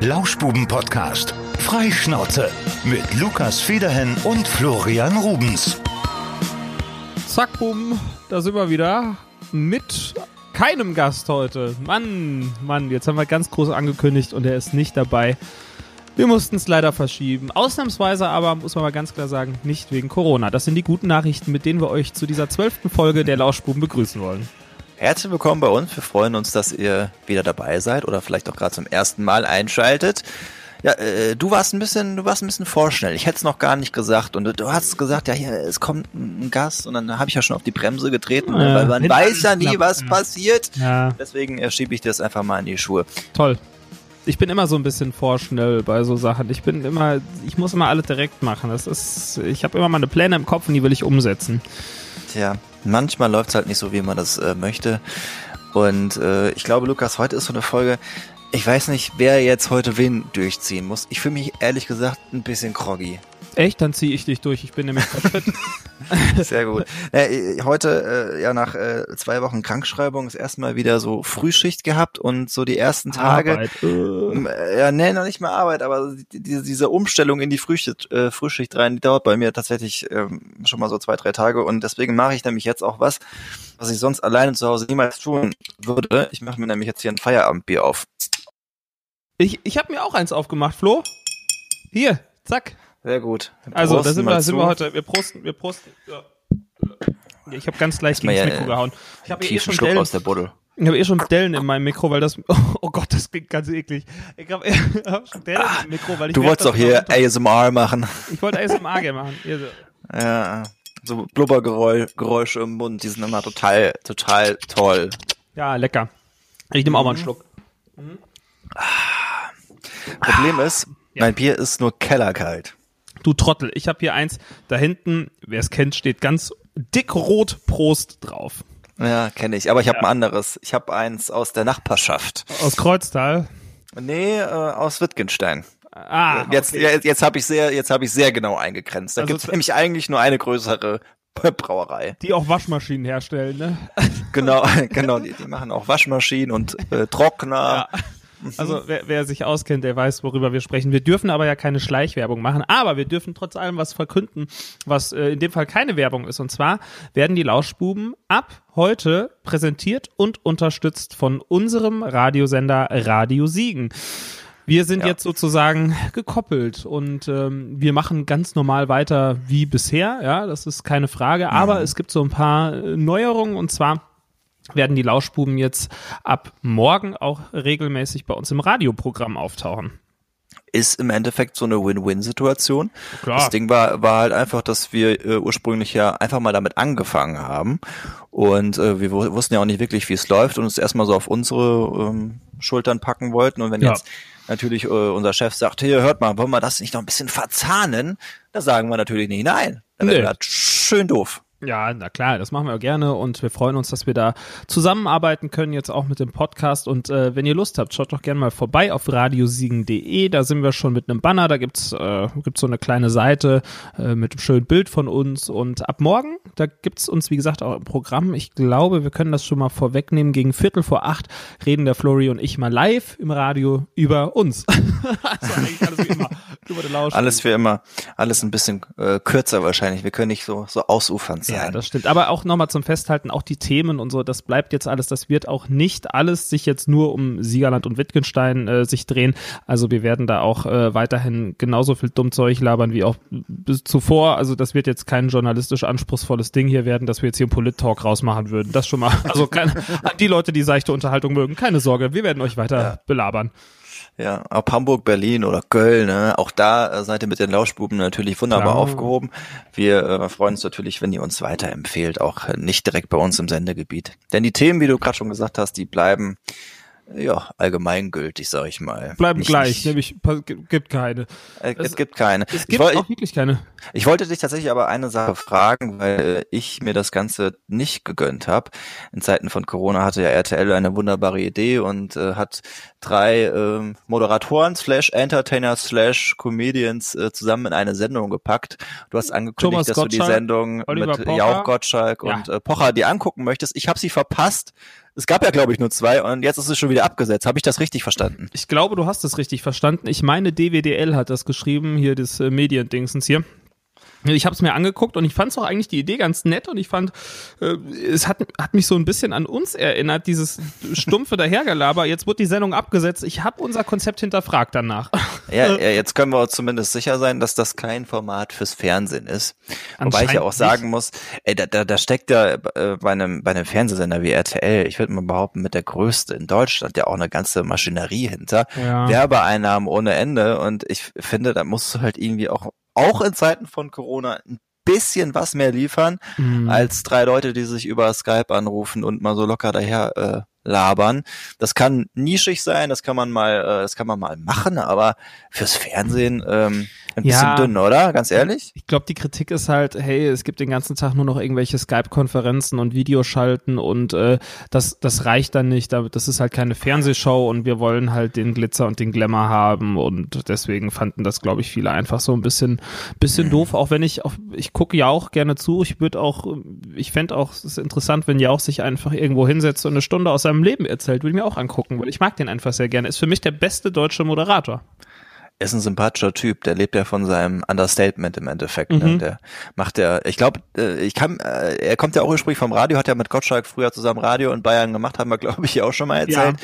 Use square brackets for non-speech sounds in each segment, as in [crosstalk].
Lauschbuben-Podcast. Freischnauze. Mit Lukas Federhen und Florian Rubens. Zack, bumm, da sind wir wieder mit keinem Gast heute. Mann, Mann, jetzt haben wir ganz groß angekündigt und er ist nicht dabei. Wir mussten es leider verschieben. Ausnahmsweise aber, muss man mal ganz klar sagen, nicht wegen Corona. Das sind die guten Nachrichten, mit denen wir euch zu dieser zwölften Folge der Lauschbuben begrüßen wollen. Herzlich willkommen bei uns. Wir freuen uns, dass ihr wieder dabei seid oder vielleicht auch gerade zum ersten Mal einschaltet. Ja, äh, du warst ein bisschen, du warst ein bisschen vorschnell. Ich hätte es noch gar nicht gesagt und du hast gesagt, ja, hier es kommt ein Gast und dann habe ich ja schon auf die Bremse getreten, Ja, weil man weiß ja nie, was passiert. Ja, Deswegen äh, schiebe ich das einfach mal in die Schuhe. toll. Ich bin immer so ein bisschen vorschnell bei so Sachen. Ich bin immer, ich muss immer alles direkt machen. Das ist, ich habe immer meine Pläne im Kopf und die will ich umsetzen. Tja, manchmal läuft es halt nicht so, wie man das äh, möchte. Und äh, ich glaube, Lukas, heute ist so eine Folge. Ich weiß nicht, wer jetzt heute wen durchziehen muss. Ich fühle mich ehrlich gesagt ein bisschen groggy. Echt? Dann ziehe ich dich durch. Ich bin nämlich fit. [laughs] Sehr gut. Äh, heute, äh, ja, nach äh, zwei Wochen Krankschreibung, ist erstmal wieder so Frühschicht gehabt und so die ersten Tage. Arbeit. Äh. Äh, Ja, nee, noch nicht mal Arbeit, aber die, diese, diese Umstellung in die Frühschicht, äh, Frühschicht rein, die dauert bei mir tatsächlich ähm, schon mal so zwei, drei Tage und deswegen mache ich nämlich jetzt auch was, was ich sonst alleine zu Hause niemals tun würde. Ich mache mir nämlich jetzt hier ein Feierabendbier auf. Ich, ich habe mir auch eins aufgemacht, Flo. Hier, zack. Sehr gut. Also, da sind wir, sind wir heute. Wir prosten, wir prosten. Ja. Ich habe ganz leicht gegen das ja, Mikro äh, gehauen. Ich habe eh schon Schluck Dellen, aus der Buddel. ich habe eh schon Dellen in meinem Mikro, weil das. [laughs] Oh Gott, das klingt ganz eklig. Ich habe [laughs] hab schon Dellen im Mikro, weil ich Du wolltest doch hier ASMR machen. Ich wollte ASMR gerne machen. Hier so. [laughs] Ja, so Blubbergeräusche im Mund, die sind immer total, total toll. Ja, lecker. Ich nehme auch Mhm. mal einen Schluck. Problem ist, mein Bier ist nur kellerkalt. Du Trottel, ich habe hier eins. Da hinten, wer es kennt, steht ganz dick rot Prost drauf. Ja, kenne ich. Aber ich habe ein anderes. Ich habe eins aus der Nachbarschaft. Aus Kreuztal. Nee, äh, aus Wittgenstein. Ah, Jetzt, okay. jetzt, jetzt habe ich sehr, jetzt habe ich sehr genau eingegrenzt. Da Also gibt's nämlich eigentlich nur eine größere [laughs] Brauerei. Die auch Waschmaschinen herstellen, ne? Genau, [laughs] [laughs] genau. Die, die machen auch Waschmaschinen und äh, Trockner. Ja. Also wer, wer sich auskennt, der weiß, worüber wir sprechen. Wir dürfen aber ja keine Schleichwerbung machen, aber wir dürfen trotz allem was verkünden, was äh, in dem Fall keine Werbung ist. Und zwar werden die Lauschbuben ab heute präsentiert und unterstützt von unserem Radiosender Radio Siegen. Wir sind Ja. jetzt sozusagen gekoppelt und ähm, wir machen ganz normal weiter wie bisher, ja, das ist keine Frage, aber es gibt so ein paar äh, Neuerungen und zwar werden die Lauschbuben jetzt ab morgen auch regelmäßig bei uns im Radioprogramm auftauchen. Ist im Endeffekt so eine Win-Win-Situation. Das Ding war, war halt einfach, dass wir äh, ursprünglich ja einfach mal damit angefangen haben. Und äh, wir wu- wussten ja auch nicht wirklich, wie es läuft und uns erstmal so auf unsere ähm, Schultern packen wollten. Und wenn Ja. jetzt natürlich äh, unser Chef sagt, hier, hört mal, wollen wir das nicht noch ein bisschen verzahnen? Da sagen wir natürlich nicht nein. Dann Nee. wäre das schön doof. Ja, na klar, das machen wir gerne und wir freuen uns, dass wir da zusammenarbeiten können, jetzt auch mit dem Podcast. Und äh, wenn ihr Lust habt, schaut doch gerne mal vorbei auf radiosiegen.de. Da sind wir schon mit einem Banner, da gibt's äh, gibt's so eine kleine Seite äh, mit einem schönen Bild von uns. Und ab morgen, da gibt's uns, wie gesagt, auch im Programm. Ich glaube, wir können das schon mal vorwegnehmen. Gegen Viertel vor acht reden der Flori und ich mal live im Radio über uns. [laughs] also eigentlich alles wie immer. Über. Alles für immer. Alles ein bisschen äh, kürzer wahrscheinlich. Wir können nicht so, so ausufernd sein. Ja, das stimmt. Aber auch nochmal zum Festhalten, auch die Themen und so, das bleibt jetzt alles, das wird auch nicht alles sich jetzt nur um Siegerland und Wittgenstein äh, sich drehen. Also wir werden da auch äh, weiterhin genauso viel Dummzeug labern wie auch bis zuvor. Also das wird jetzt kein journalistisch anspruchsvolles Ding hier werden, dass wir jetzt hier einen Polit-Talk rausmachen würden. Das schon mal. Also keine, an die Leute, die seichte Unterhaltung mögen, keine Sorge, wir werden euch weiter belabern. Ja, ob Hamburg, Berlin oder Köln, ne? auch da äh, seid ihr mit den Lauschbuben natürlich wunderbar Klar. aufgehoben. Wir äh, freuen uns natürlich, wenn ihr uns weiterempfehlt, auch äh, nicht direkt bei uns im Sendegebiet. Denn die Themen, wie du gerade schon gesagt hast, die bleiben ja allgemeingültig, sag ich mal. Bleiben Nicht- gleich, Nicht, nämlich gibt keine. äh, Es- es gibt keine. Es Ich, gibt woll, auch wirklich keine. ich wollte dich tatsächlich aber eine Sache fragen, weil äh, ich mir das Ganze nicht gegönnt habe. In Zeiten von Corona hatte ja RTL eine wunderbare Idee und äh, hat drei ähm, Moderatoren slash Entertainer slash Comedians äh, zusammen in eine Sendung gepackt. Du hast angekündigt, Thomas dass du die Gottschalk, Sendung Oliver mit Pocher. Jauch Gottschalk Ja. und äh, Pocher dir angucken möchtest. Ich habe sie verpasst. Es gab ja, glaube ich, nur zwei und jetzt ist es schon wieder abgesetzt. Habe ich das richtig verstanden? Ich glaube, du hast es richtig verstanden. Ich meine, DWDL hat das geschrieben, hier das äh, Mediendingsens hier. Ich habe es mir angeguckt und ich fand es auch eigentlich die Idee ganz nett und ich fand, äh, es hat, hat mich so ein bisschen an uns erinnert, dieses stumpfe Dahergelaber. Jetzt wird die Sendung abgesetzt. Ich habe unser Konzept hinterfragt danach. Ja, ja, jetzt können wir zumindest sicher sein, dass das kein Format fürs Fernsehen ist. Wobei ich ja auch sagen muss, ey, da, da, da steckt ja äh, bei einem, bei einem Fernsehsender wie RTL, ich würde mal behaupten, mit der größte in Deutschland ja auch eine ganze Maschinerie hinter. Ja. Werbeeinnahmen ohne Ende und ich finde, da musst du halt irgendwie auch auch in Zeiten von Corona ein bisschen was mehr liefern mhm. als drei Leute, die sich über Skype anrufen und mal so locker daher äh, labern. Das kann nischig sein, das kann man mal, äh, das kann man mal machen, aber fürs Fernsehen ähm, ein ja, bisschen dünn, oder? Ganz ehrlich? Ich glaube, die Kritik ist halt, hey, es gibt den ganzen Tag nur noch irgendwelche Skype-Konferenzen und Videoschalten und äh, das, das reicht dann nicht. Das ist halt keine Fernsehshow und wir wollen halt den Glitzer und den Glamour haben und deswegen fanden das, glaube ich, viele einfach so ein bisschen, bisschen mhm. doof. Auch wenn ich, auch, ich gucke ja auch gerne zu. Ich würde auch, ich fände auch, es ist interessant, wenn Jauch sich einfach irgendwo hinsetzt und eine Stunde aus seinem Leben erzählt, würde ich mir auch angucken, weil ich mag den einfach sehr gerne. Ist für mich der beste deutsche Moderator ist ein sympathischer Typ, der lebt ja von seinem Understatement im Endeffekt. Ne? Mhm. Ne? Der macht ja, ich glaube, äh, ich kann, äh, er kommt ja auch ursprünglich vom Radio, hat ja mit Gottschalk früher zusammen Radio in Bayern gemacht, haben wir, glaube ich, auch schon mal erzählt.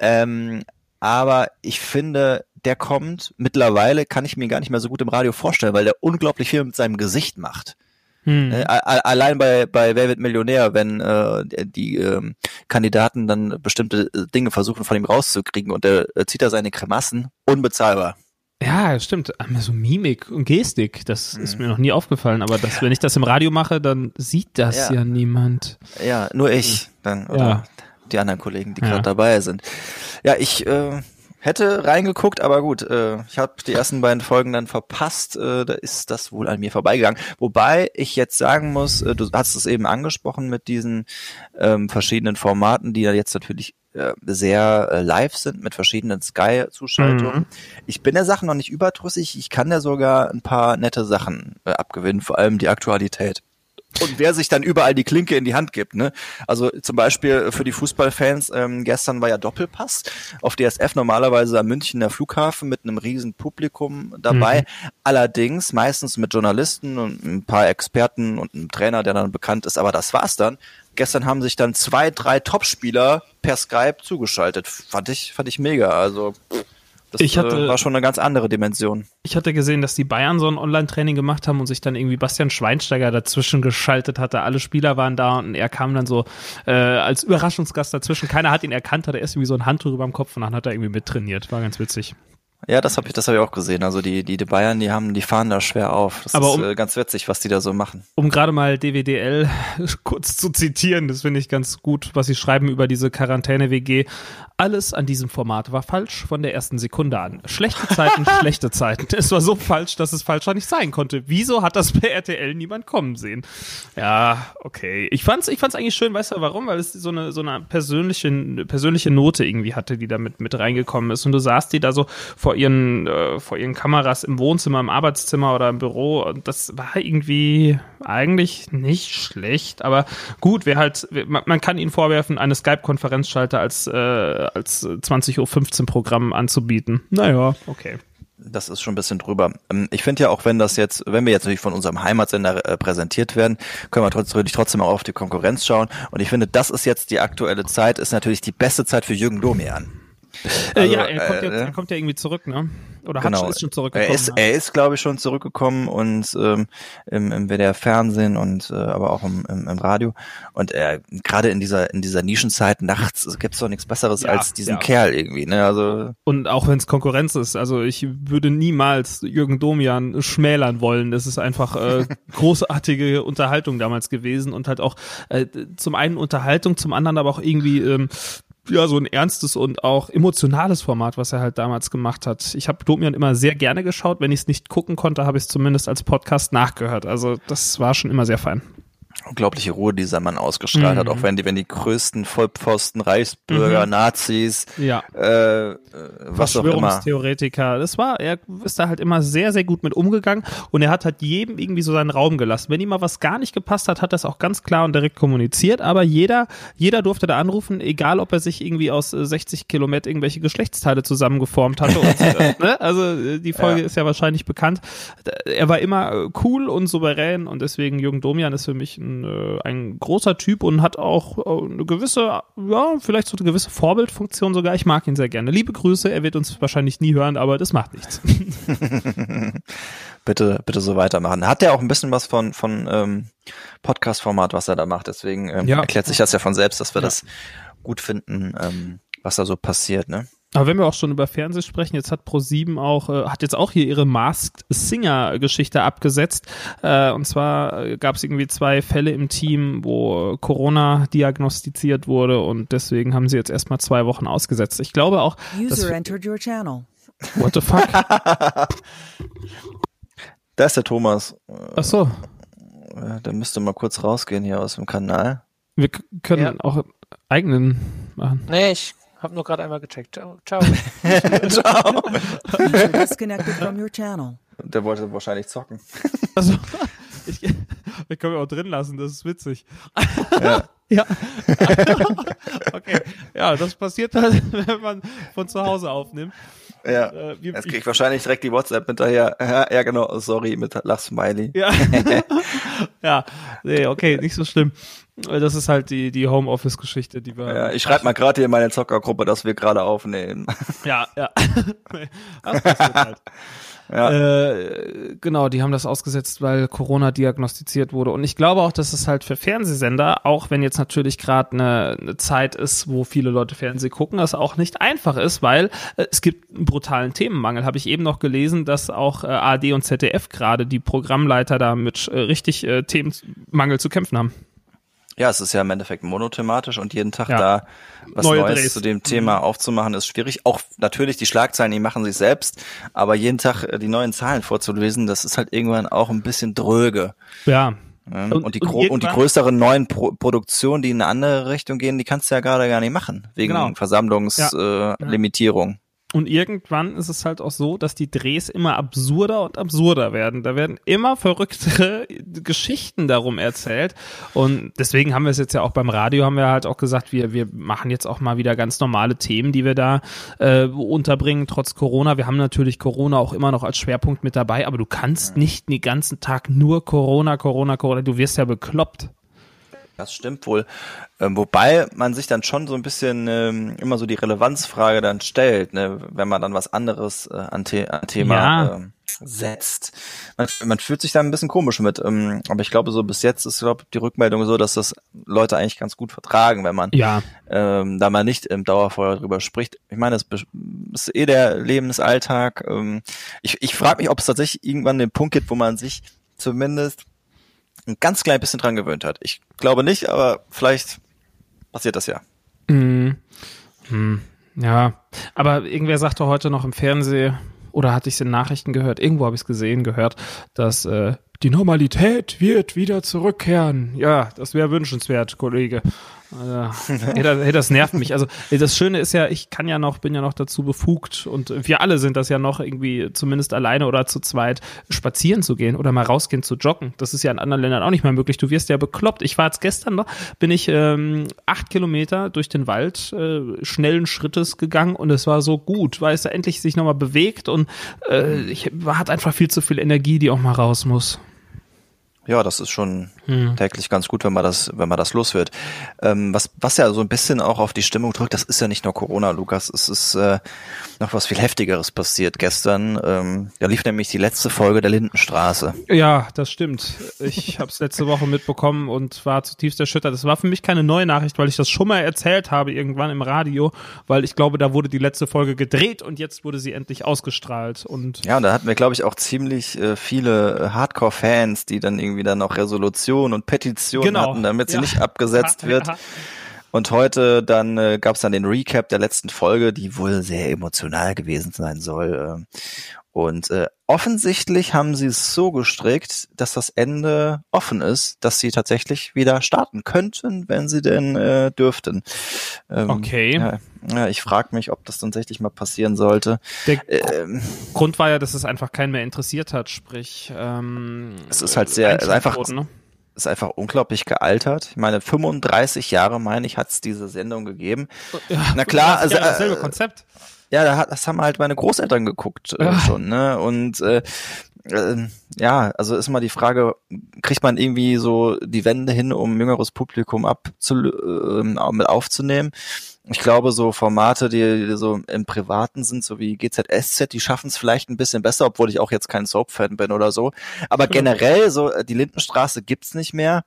Ja. Ähm, aber ich finde, der kommt, mittlerweile kann ich mir gar nicht mehr so gut im Radio vorstellen, weil der unglaublich viel mit seinem Gesicht macht. Hm. Ne? Allein bei, bei Wer wird Millionär, wenn äh, die ähm, Kandidaten dann bestimmte äh, Dinge versuchen von ihm rauszukriegen und er äh, zieht da seine Kremassen, unbezahlbar. Ja, stimmt. So Mimik und Gestik, das mhm. ist mir noch nie aufgefallen. Aber das, wenn ich das im Radio mache, dann sieht das ja, ja niemand. Ja, nur ich dann oder ja. die anderen Kollegen, die ja. gerade dabei sind. Ja, ich äh, hätte reingeguckt, aber gut, äh, ich habe die ersten beiden Folgen dann verpasst. Äh, da ist das wohl an mir vorbeigegangen. Wobei ich jetzt sagen muss, äh, du hast es eben angesprochen mit diesen ähm, verschiedenen Formaten, die ja jetzt natürlich sehr äh, live sind mit verschiedenen Sky-Zuschaltungen. Mhm. Ich bin der Sache noch nicht überdrüssig. Ich kann ja sogar ein paar nette Sachen äh, abgewinnen, vor allem die Aktualität und wer sich dann überall die Klinke in die Hand gibt. Ne? Also zum Beispiel für die Fußballfans, ähm, gestern war ja Doppelpass auf DSF normalerweise am Münchner Flughafen mit einem riesen Publikum dabei. Mhm. Allerdings meistens mit Journalisten und ein paar Experten und einem Trainer, der dann bekannt ist. Aber das war's dann. Gestern haben sich dann zwei, drei Topspieler per Skype zugeschaltet. Fand ich, fand ich mega. Also pff das ich hatte, äh, war schon eine ganz andere Dimension. Ich hatte gesehen, dass die Bayern so ein Online-Training gemacht haben und sich dann irgendwie Bastian Schweinsteiger dazwischen geschaltet hatte. Alle Spieler waren da und er kam dann so äh, als Überraschungsgast dazwischen. Keiner hat ihn erkannt, hatte erst irgendwie so ein Handtuch über dem Kopf und dann hat er irgendwie mittrainiert. War ganz witzig. Ja, das habe ich, das habe ich auch gesehen. Also die, die, die Bayern, die haben, die fahren da schwer auf. Das Aber ist um, äh, ganz witzig, was die da so machen. Um gerade mal DWDL [laughs] kurz zu zitieren, das finde ich ganz gut, was sie schreiben über diese Quarantäne-WG. Alles an diesem Format war falsch von der ersten Sekunde an. Schlechte Zeiten, [laughs] schlechte Zeiten. Es war so falsch, dass es falscher nicht sein konnte. Wieso hat das bei RTL niemand kommen sehen? Ja, okay. Ich fand's, ich fand's eigentlich schön, weißt du warum? Weil es so eine, so eine persönliche, persönliche Note irgendwie hatte, die da mit, mit reingekommen ist. Und du saßt die da so vor ihren, äh, vor ihren Kameras im Wohnzimmer, im Arbeitszimmer oder im Büro. Und das war irgendwie eigentlich nicht schlecht. Aber gut, wer halt, man, man kann ihnen vorwerfen, eine Skype-Konferenzschalter als, äh, als 20.15 Uhr Programm anzubieten. Naja, okay. Das ist schon ein bisschen drüber. Ähm, ich finde ja auch, wenn das jetzt, wenn wir jetzt natürlich von unserem Heimatsender äh, präsentiert werden, können wir trotzdem, trotzdem auch auf die Konkurrenz schauen. Und ich finde, das ist jetzt die aktuelle Zeit, ist natürlich die beste Zeit für Jürgen Domian. Äh, also, ja, er kommt, äh, jetzt, er kommt ja irgendwie zurück, ne? Oder genau. hat, ist schon zurückgekommen? Er ist, er ist glaube ich, schon zurückgekommen und ähm, im, im WDR Fernsehen und äh, aber auch im, im, im Radio. Und er gerade in dieser in dieser Nischenzeit nachts gibt's doch nichts Besseres ja, als diesen ja. Kerl irgendwie. Ne? Also und auch wenn es Konkurrenz ist, also ich würde niemals Jürgen Domian schmälern wollen. Das ist einfach äh, [laughs] großartige Unterhaltung damals gewesen und halt auch äh, zum einen Unterhaltung, zum anderen aber auch irgendwie ähm, ja, so ein ernstes und auch emotionales Format, was er halt damals gemacht hat. Ich habe Domian immer sehr gerne geschaut. Wenn ich es nicht gucken konnte, habe ich es zumindest als Podcast nachgehört. Also das war schon immer sehr fein. Unglaubliche Ruhe dieser Mann ausgestrahlt Mhm. hat, auch wenn die, wenn die größten Vollpfosten, Reichsbürger, Mhm. Nazis, Ja. äh, äh, was auch immer. Verschwörungstheoretiker. Das war, er ist da halt immer sehr, sehr gut mit umgegangen und er hat halt jedem irgendwie so seinen Raum gelassen. Wenn ihm mal was gar nicht gepasst hat, hat er es auch ganz klar und direkt kommuniziert, aber jeder, jeder durfte da anrufen, egal ob er sich irgendwie aus äh, 60 Kilometer irgendwelche Geschlechtsteile zusammengeformt hatte. Und, äh, [laughs] ne? Also äh, die Folge Ja. ist ja wahrscheinlich bekannt. Er war immer äh, cool und souverän und deswegen Jürgen Domian ist für mich ein, äh, ein großer Typ und hat auch äh, eine gewisse, ja, vielleicht so eine gewisse Vorbildfunktion sogar. Ich mag ihn sehr gerne. Liebe Grüße, er wird uns wahrscheinlich nie hören, aber das macht nichts. [laughs] bitte, bitte so weitermachen. Hat er auch ein bisschen was von, von ähm, Podcast-Format, was er da macht. Deswegen ähm, Ja. erklärt sich das ja von selbst, dass wir Ja. das gut finden, ähm, was da so passiert. Ne? Aber wenn wir auch schon über Fernsehen sprechen, jetzt hat Pro7 auch, äh, hat jetzt auch hier ihre Masked Singer Geschichte abgesetzt. Äh, und zwar äh, gab es irgendwie zwei Fälle im Team, wo Corona diagnostiziert wurde und deswegen haben sie jetzt erstmal zwei Wochen ausgesetzt. Ich glaube auch, User entered your channel. what the fuck? [laughs] Da ist der Thomas. Ach so, Äh, Der müsste mal kurz rausgehen hier aus dem Kanal. wir können Ja. auch eigenen machen. Nee, ich habe nur gerade einmal gecheckt. Ciao. [laughs] Ciao. Disconnected from your channel. Der wollte wahrscheinlich zocken. [laughs] Also, ich, wir können wir auch drin lassen, das ist witzig. Ja. [laughs] Ja. okay. Ja, das passiert halt, wenn man von zu Hause aufnimmt. Ja. Äh, wir- Jetzt krieg ich wahrscheinlich direkt die WhatsApp hinterher. [laughs] Ja, ja genau, sorry, mit Lachsmiley. Ja. [laughs] [laughs] ja, nee, okay, nicht so schlimm. Das ist halt die, die Homeoffice-Geschichte, die wir. Ja, ich schreibe mal gerade hier in meine Zockergruppe, dass wir gerade aufnehmen. Ja, ja. das passiert halt. Ja. Äh, genau, die haben das ausgesetzt, weil Corona diagnostiziert wurde. Und ich glaube auch, dass es halt für Fernsehsender, auch wenn jetzt natürlich gerade eine, eine Zeit ist, wo viele Leute Fernseh gucken, das auch nicht einfach ist, weil äh, es gibt einen brutalen Themenmangel. Habe ich eben noch gelesen, dass auch äh, ARD und ZDF gerade die Programmleiter da mit äh, richtig äh, Themenmangel zu kämpfen haben. Ja, es ist ja im Endeffekt monothematisch und jeden Tag Ja. da was Neue Neues Drehs. zu dem Thema aufzumachen ist schwierig. Auch natürlich die Schlagzeilen, die machen sich selbst, aber jeden Tag äh, die neuen Zahlen vorzulesen, das ist halt irgendwann auch ein bisschen dröge. Ja. Ja? Und- Und, die, und und die größeren neuen Pro Produktionen, die in eine andere Richtung gehen, die kannst du ja gerade gar nicht machen, wegen Genau. Versammlungslimitierung. Äh, Limitierung. Und irgendwann ist es halt auch so, dass die Drehs immer absurder und absurder werden. Da werden immer verrücktere Geschichten darum erzählt. Und deswegen haben wir es jetzt ja auch beim Radio, haben wir halt auch gesagt, wir, wir machen jetzt auch mal wieder ganz normale Themen, die wir da äh, unterbringen, trotz Corona. Wir haben natürlich Corona auch immer noch als Schwerpunkt mit dabei, aber du kannst nicht den ganzen Tag nur Corona, Corona, Corona. Du wirst ja bekloppt. Das stimmt wohl. Ähm, wobei man sich dann schon so ein bisschen ähm, immer so die Relevanzfrage dann stellt, ne, wenn man dann was anderes äh, an, The an Thema Ja. ähm, setzt. Man, man fühlt sich da ein bisschen komisch mit. Ähm, aber ich glaube, so bis jetzt ist glaub, die Rückmeldung so, dass das Leute eigentlich ganz gut vertragen, wenn man Ja. ähm, da man nicht im Dauerfeuer drüber spricht. Ich meine, das be- ist eh der Lebensalltag. Ähm, ich ich frage mich, ob es tatsächlich irgendwann den Punkt gibt, wo man sich zumindest ein ganz klein bisschen dran gewöhnt hat. Ich glaube nicht, aber vielleicht passiert das ja. Mhm. Hm. Ja, aber irgendwer sagte heute noch im Fernsehen, oder hatte ich es in Nachrichten gehört, irgendwo habe ich es gesehen, gehört, dass äh, die Normalität wird wieder zurückkehren. Ja, das wäre wünschenswert, Kollege. Also, das, nervt mich. Also das Schöne ist ja, ich kann ja noch, bin ja noch dazu befugt und wir alle sind das ja noch irgendwie zumindest alleine oder zu zweit spazieren zu gehen oder mal rausgehen zu joggen. Das ist ja in anderen Ländern auch nicht mehr möglich. Du wirst ja bekloppt. Ich war jetzt gestern noch, bin ich ähm, acht Kilometer durch den Wald äh, schnellen Schrittes gegangen und es war so gut, weil es da endlich sich nochmal bewegt und äh, ich hat einfach viel zu viel Energie, die auch mal raus muss. Ja, das ist schon Hm. täglich ganz gut, wenn man das, wenn man das los wird. Ähm, was, was ja so ein bisschen auch auf die Stimmung drückt, das ist ja nicht nur Corona, Lukas. Es ist äh, noch was viel heftigeres passiert gestern. Ähm, da lief nämlich die letzte Folge der Lindenstraße. Ja, das stimmt. Ich [laughs] habe es letzte Woche mitbekommen und war zutiefst erschüttert. Das war für mich keine neue Nachricht, weil ich das schon mal erzählt habe irgendwann im Radio, weil ich glaube, da wurde die letzte Folge gedreht und jetzt wurde sie endlich ausgestrahlt. Und Ja, und da hatten wir, glaube ich, auch ziemlich äh, viele Hardcore-Fans, die dann irgendwie dann noch Resolutionen und Petitionen Genau. hatten, damit sie Ja. nicht abgesetzt wird. Und heute dann äh, gab es dann den Recap der letzten Folge, die wohl sehr emotional gewesen sein soll. ähm. Und äh, offensichtlich haben sie es so gestrickt, dass das Ende offen ist, dass sie tatsächlich wieder starten könnten, wenn sie denn äh, dürften. Ähm, Okay. Ja, ja, ich frage mich, ob das tatsächlich mal passieren sollte. Der Ähm, Grund war ja, dass es einfach keinen mehr interessiert hat, sprich ähm, Es ist halt sehr- einfach- ne? Ist einfach unglaublich gealtert. Ich meine, 35 Jahre, meine ich, hat es diese Sendung gegeben. Ja, Na klar, das ist ja also, dasselbe äh, Konzept. Ja, da hat, das haben halt meine Großeltern geguckt äh, schon, ne? Und äh, äh, ja, also ist mal die Frage, kriegt man irgendwie so die Wände hin, um jüngeres Publikum abzu äh, mit aufzunehmen? Ich glaube, so Formate, die, die so im Privaten sind, so wie GZSZ, die schaffen es vielleicht ein bisschen besser, obwohl ich auch jetzt kein Soap-Fan bin oder so. Aber [laughs] generell, so äh, die Lindenstraße gibt's nicht mehr.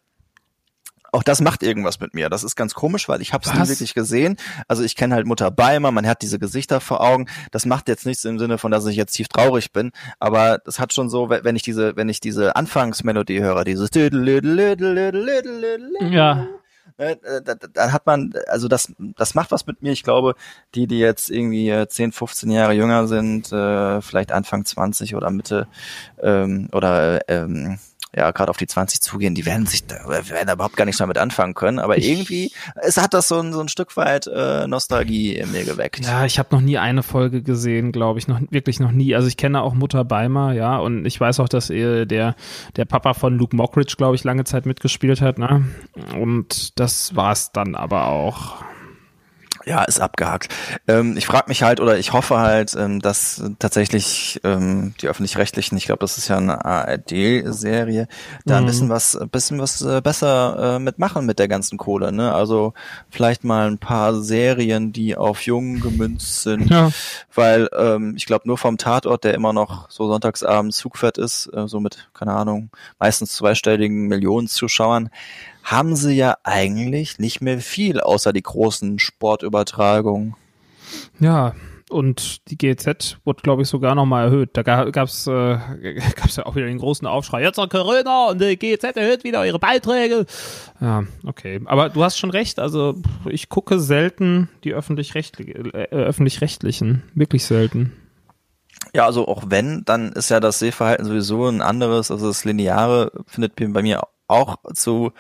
Auch das macht irgendwas mit mir. Das ist ganz komisch, weil ich habe es nie wirklich gesehen. Also ich kenne halt Mutter Beimer, man hat diese Gesichter vor Augen. Das macht jetzt nichts im Sinne von, dass ich jetzt tief traurig bin, aber das hat schon so, wenn ich diese, wenn ich diese Anfangsmelodie höre, dieses Ja. Äh, äh, da, da hat man, also das, das macht was mit mir. Ich glaube, die, die jetzt irgendwie äh, 10, 15 Jahre jünger sind, äh, vielleicht Anfang 20 oder Mitte ähm, oder äh, ähm, ja, gerade auf die 20 zugehen, die werden sich da, werden da überhaupt gar nichts mehr mit anfangen können. Aber irgendwie, es hat das so ein, so ein Stück weit äh, Nostalgie in mir geweckt. Ja, ich habe noch nie eine Folge gesehen, glaube ich, noch wirklich noch nie. Also ich kenne auch Mutter Beimer, ja, und ich weiß auch, dass äh, der der Papa von Luke Mockridge, glaube ich, lange Zeit mitgespielt hat, ne? Und das war's dann aber auch. Ja, ist abgehakt. Ähm, ich frage mich halt oder ich hoffe halt, ähm, dass tatsächlich ähm, die öffentlich-rechtlichen, ich glaube, das ist ja eine ARD-Serie, da ein Mhm. bisschen was, ein bisschen was äh, besser äh, mitmachen mit der ganzen Kohle. Ne? Also vielleicht mal ein paar Serien, die auf Jungen gemünzt sind, Ja. weil ähm, ich glaube nur vom Tatort, der immer noch so sonntagsabends Zugfett ist, äh, so mit keine Ahnung meistens zweistelligen Millionen Zuschauern, haben sie ja eigentlich nicht mehr viel, außer die großen Sportübertragungen. Ja, und die GZ wurde, glaube ich, sogar nochmal erhöht. Da ga- gab's äh, [laughs] gab's ja auch wieder den großen Aufschrei. Jetzt noch Corona und die GZ erhöht wieder ihre Beiträge. Ja, okay. Aber du hast schon recht. Also ich gucke selten die öffentlich-rechtlichen, äh, öffentlich-rechtlichen. Wirklich selten. Ja, also auch wenn, dann ist ja das Sehverhalten sowieso ein anderes. Also das Lineare findet bei mir auch zu,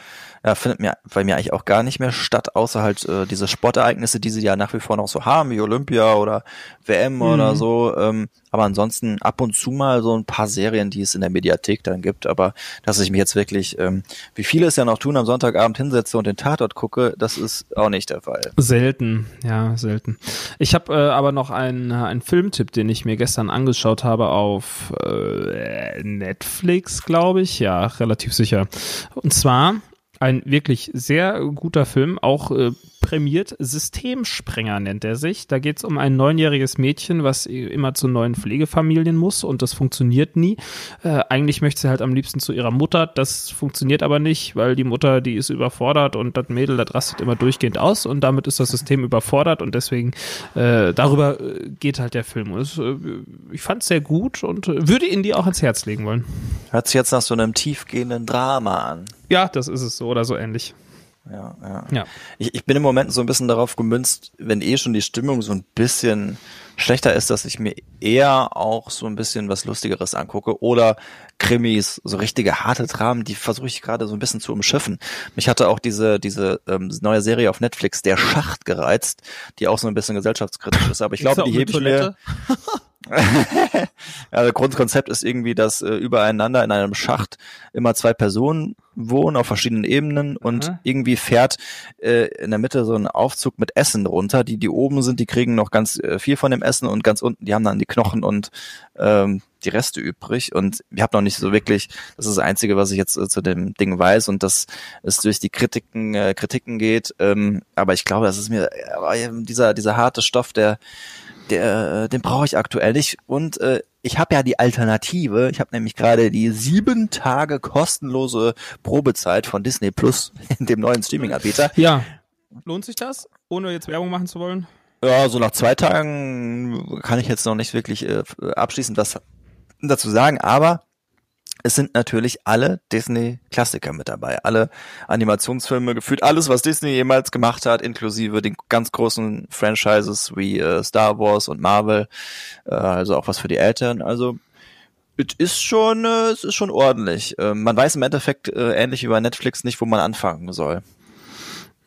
ja, findet mir bei mir eigentlich auch gar nicht mehr statt, außer halt äh, diese Sportereignisse, die sie ja nach wie vor noch so haben, wie Olympia oder WM oder so. Ähm, aber ansonsten ab und zu mal so ein paar Serien, die es in der Mediathek dann gibt. Aber dass ich mich jetzt wirklich, ähm, wie viele es ja noch tun, am Sonntagabend hinsetze und den Tatort gucke, das ist auch nicht der Fall. Selten, ja, selten. Ich habe äh, aber noch einen, einen Filmtipp, den ich mir gestern angeschaut habe auf äh, Netflix, glaube ich. Ja, relativ sicher. Und zwar ein wirklich sehr guter Film, auch äh, prämiert. Systemsprenger nennt er sich. Da geht es um ein neunjähriges Mädchen, was immer zu neuen Pflegefamilien muss und das funktioniert nie. Äh, eigentlich möchte sie halt am liebsten zu ihrer Mutter. Das funktioniert aber nicht, weil die Mutter, die ist überfordert und das Mädel, das rastet immer durchgehend aus und damit ist das System überfordert und deswegen äh, darüber äh, geht halt der Film. Und es, äh, ich fand es sehr gut und äh, würde ihn dir auch ans Herz legen wollen. Hört sich jetzt nach so einem tiefgehenden Drama an. Ja, das ist es so oder so ähnlich. Ja, ja. Ja. Ich, ich bin im Moment so ein bisschen darauf gemünzt, wenn eh schon die Stimmung so ein bisschen schlechter ist, dass ich mir eher auch so ein bisschen was Lustigeres angucke oder Krimis, so richtige harte Dramen, die versuche ich gerade so ein bisschen zu umschiffen. Mich hatte auch diese diese ähm, neue Serie auf Netflix, Der Schacht gereizt, die auch so ein bisschen gesellschaftskritisch ist, aber ich glaube, Ist die hebe ich mir Ja, das [laughs] Grundkonzept ist irgendwie, dass äh, übereinander in einem Schacht immer zwei Personen wohnen auf verschiedenen Ebenen und Aha. irgendwie fährt äh, in der Mitte so ein Aufzug mit Essen runter. Die, die oben sind, die kriegen noch ganz äh, viel von dem Essen und ganz unten, die haben dann die Knochen und ähm, die Reste übrig. Und ich habe noch nicht so wirklich, das ist das Einzige, was ich jetzt äh, zu dem Ding weiß und dass es durch die Kritiken, äh, Kritiken geht. Ähm, aber ich glaube, das ist mir, aber dieser, dieser harte Stoff, der der, äh, den brauche ich aktuell nicht. Und äh, ich habe ja die Alternative. Ich habe nämlich gerade die sieben Tage kostenlose Probezeit von Disney Plus, [laughs] dem neuen Streaming-Anbieter. Ja. Lohnt sich das, ohne jetzt Werbung machen zu wollen? Ja, so nach zwei Tagen kann ich jetzt noch nicht wirklich äh, abschließend was dazu sagen, aber es sind natürlich alle Disney-Klassiker mit dabei. Alle Animationsfilme, gefühlt alles, was Disney jemals gemacht hat, inklusive den ganz großen Franchises wie äh, Star Wars und Marvel, äh, also auch was für die Eltern. Also es ist schon, äh, es ist schon ordentlich. Äh, man weiß im Endeffekt äh, ähnlich wie bei Netflix nicht, wo man anfangen soll.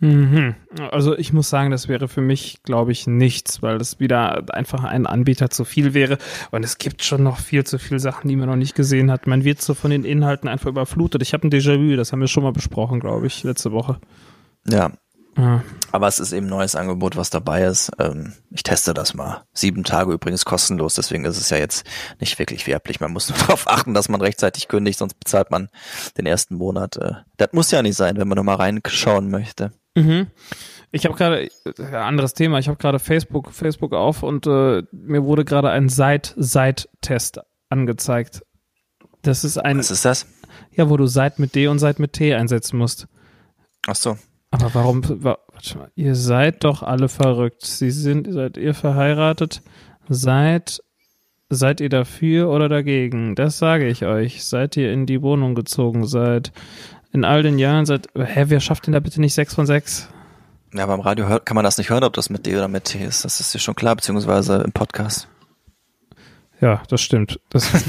Mhm. Also ich muss sagen, das wäre für mich, glaube ich, nichts, weil das wieder einfach ein Anbieter zu viel wäre. Und es gibt schon noch viel zu viele Sachen, die man noch nicht gesehen hat. Man wird so von den Inhalten einfach überflutet. Ich habe ein Déjà-vu, das haben wir schon mal besprochen, glaube ich, letzte Woche. Ja, Ja. aber es ist eben ein neues Angebot, was dabei ist. Ähm, ich teste das mal. Sieben Tage übrigens kostenlos, deswegen ist es ja jetzt nicht wirklich werblich. Man muss [laughs] nur darauf achten, dass man rechtzeitig kündigt, sonst bezahlt man den ersten Monat. Äh, das muss ja nicht sein, wenn man noch mal reinschauen möchte. Mhm. Ich habe gerade, ja, anderes Thema, ich habe gerade Facebook, Facebook auf und äh, mir wurde gerade ein Seit-Seit-Test angezeigt. Das ist ein, Was ist das? ja, wo du Seit mit D und Seit mit T einsetzen musst. Ach so. Aber warum, wa, warte mal, ihr seid doch alle verrückt. Sie sind, seid ihr verheiratet? Seid, seid ihr dafür oder dagegen? Das sage ich euch. Seid ihr in die Wohnung gezogen seid? In all den Jahren seid, hä, wer schafft denn da bitte nicht sechs von sechs? Ja, beim Radio kann man das nicht hören, ob das mit D oder mit T ist. Das ist dir schon klar, beziehungsweise im Podcast. Ja, das stimmt. Das ist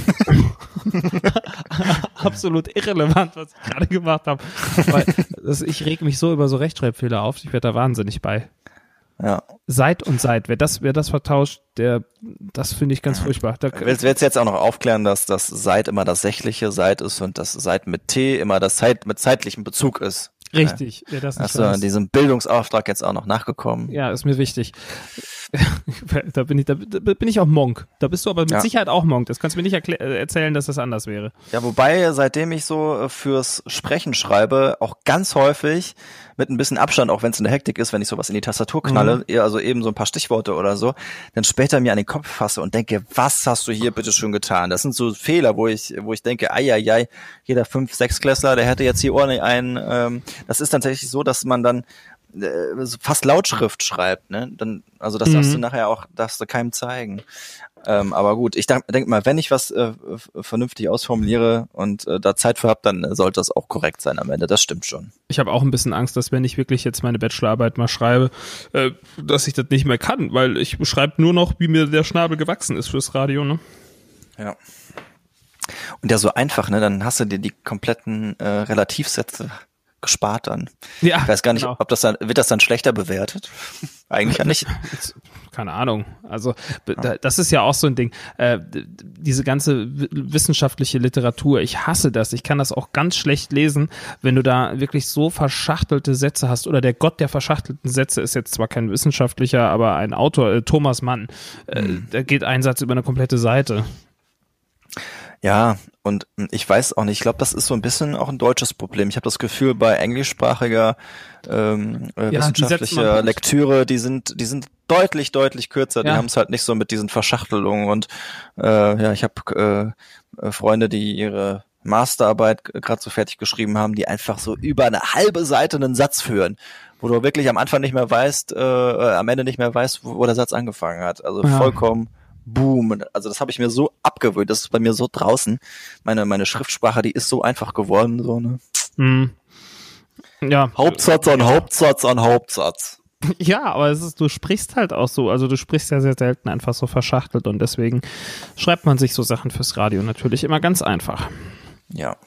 [laughs] absolut irrelevant, was ich gerade gemacht habe. Weil das, ich reg mich so über so Rechtschreibfehler auf, ich werde da wahnsinnig bei. Ja. Seit und seit, wer das, wer das vertauscht, der, das finde ich ganz furchtbar. Da, Willst, willst du jetzt auch noch aufklären, dass das Seit immer das sächliche Seit ist und das Seit mit T immer das Zeit mit zeitlichem Bezug ist? Richtig, wer das nicht Hast du weiß. diesem Bildungsauftrag jetzt auch noch nachgekommen? Ja, ist mir wichtig. [laughs] da bin ich, da, da bin ich auch Monk. Da bist du aber mit Ja. Sicherheit auch Monk. Das kannst du mir nicht äh, erzählen, dass das anders wäre. Ja, wobei, seitdem ich so äh, fürs Sprechen schreibe, auch ganz häufig mit ein bisschen Abstand, auch wenn es in der Hektik ist, wenn ich sowas in die Tastatur knalle, Mhm. also eben so ein paar Stichworte oder so, dann später mir an den Kopf fasse und denke, was hast du hier bitte schon getan? Das sind so Fehler, wo ich, wo ich denke, ei, ei, ei, jeder fünf, sechs Klässler, der hätte jetzt hier ordentlich einen, ähm, das ist tatsächlich so, dass man dann äh, fast Lautschrift schreibt, ne? Dann, also das darfst Mhm. du nachher auch, darfst du keinem zeigen. Ähm, aber gut, ich denke denk mal, wenn ich was äh, vernünftig ausformuliere und äh, da Zeit für hab, dann äh, sollte das auch korrekt sein am Ende. Das stimmt schon. Ich habe auch ein bisschen Angst, dass wenn ich wirklich jetzt meine Bachelorarbeit mal schreibe, äh, dass ich das nicht mehr kann, weil ich beschreibe nur noch, wie mir der Schnabel gewachsen ist fürs Radio. Ne? Ja. Und ja, so einfach, ne? Dann hast du dir die kompletten äh, Relativsätze gespart dann. Ja, Ich weiß gar nicht, genau. ob das dann, wird das dann schlechter bewertet? Eigentlich ja nicht. [laughs] keine Ahnung. Also das ist ja auch so ein Ding. Äh, diese ganze wissenschaftliche Literatur, ich hasse das. Ich kann das auch ganz schlecht lesen, wenn du da wirklich so verschachtelte Sätze hast. Oder der Gott der verschachtelten Sätze ist jetzt zwar kein Wissenschaftlicher, aber ein Autor, äh, Thomas Mann. Äh, Da geht ein Satz über eine komplette Seite. Ja, und ich weiß auch nicht, ich glaube, das ist so ein bisschen auch ein deutsches Problem. Ich habe das Gefühl, bei englischsprachiger ähm, äh, Ja, die wissenschaftlicher halt- Lektüre, die sind, die sind deutlich, deutlich kürzer. Die Ja. haben es halt nicht so mit diesen Verschachtelungen. Und äh, ja, ich habe äh, Freunde, die ihre Masterarbeit gerade so fertig geschrieben haben, die einfach so über eine halbe Seite einen Satz führen, wo du wirklich am Anfang nicht mehr weißt, äh, äh, am Ende nicht mehr weißt, wo, wo der Satz angefangen hat. Also Ja. vollkommen Boom. Also das habe ich mir so abgewöhnt. Das ist bei mir so draußen. Meine meine Schriftsprache, die ist so einfach geworden. So ne. Hm. Ja, Hauptsatz an Hauptsatz an Hauptsatz. [laughs] Ja, aber es ist, du sprichst halt auch so, also du sprichst ja sehr selten einfach so verschachtelt und deswegen schreibt man sich so Sachen fürs Radio natürlich immer ganz einfach. Ja.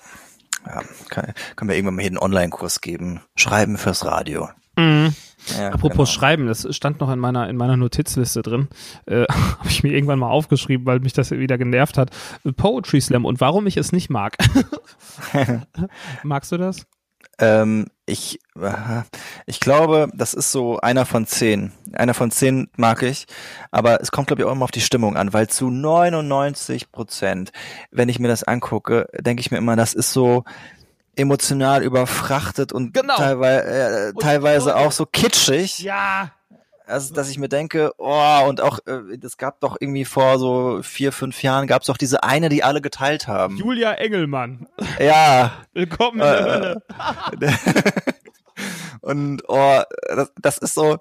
Ja, kann, können wir irgendwann mal hier einen Online-Kurs geben. Schreiben fürs Radio. Ja, Apropos genau. Schreiben, das stand noch in meiner in meiner Notizliste drin. Äh, [laughs] Habe ich mir irgendwann mal aufgeschrieben, weil mich das wieder genervt hat. Poetry Slam und warum ich es nicht mag. [laughs] Magst du das? Ähm, ich, äh, ich glaube, das ist so einer von zehn. Einer von zehn mag ich, aber es kommt, glaube ich, auch immer auf die Stimmung an, weil zu 99 Prozent, wenn ich mir das angucke, denke ich mir immer, das ist so emotional überfrachtet und Genau. teilweise, äh, Und- teilweise auch so kitschig. Ja. Also, dass ich mir denke, oh, und auch, äh, es gab doch irgendwie vor so vier, fünf Jahren, gab es doch diese eine, die alle geteilt haben. Julia Engelmann. Ja, Willkommen in der Äh, Hölle. [laughs] und oh, das, das ist so,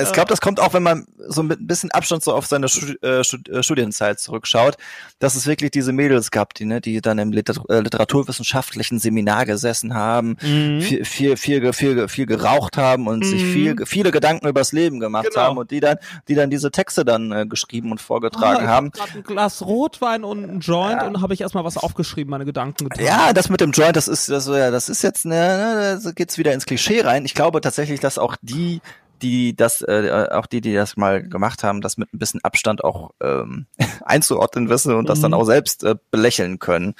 Ich glaube, das kommt auch, wenn man so mit ein bisschen Abstand so auf seine äh, Stud äh, Studienzeit zurückschaut, dass es wirklich diese Mädels gab, die, ne, die dann im Liter äh, literaturwissenschaftlichen Seminar gesessen haben, Mhm. viel, viel, viel, viel, viel geraucht haben und sich viel, viele Gedanken übers Leben gemacht Genau. haben und die dann, die dann diese Texte dann äh, geschrieben und vorgetragen Ah, haben. Ein Glas Rotwein und ein Joint und habe ich erstmal was aufgeschrieben, meine Gedanken getan. Ja, das mit dem Joint, das ist, das, ja, das ist jetzt, ne, da geht's wieder ins Klischee rein. Ich glaube tatsächlich, dass auch die, die das, äh, auch die, die das mal gemacht haben, das mit ein bisschen Abstand auch ähm, [laughs] einzuordnen wissen und das dann Mhm. auch selbst äh, belächeln können.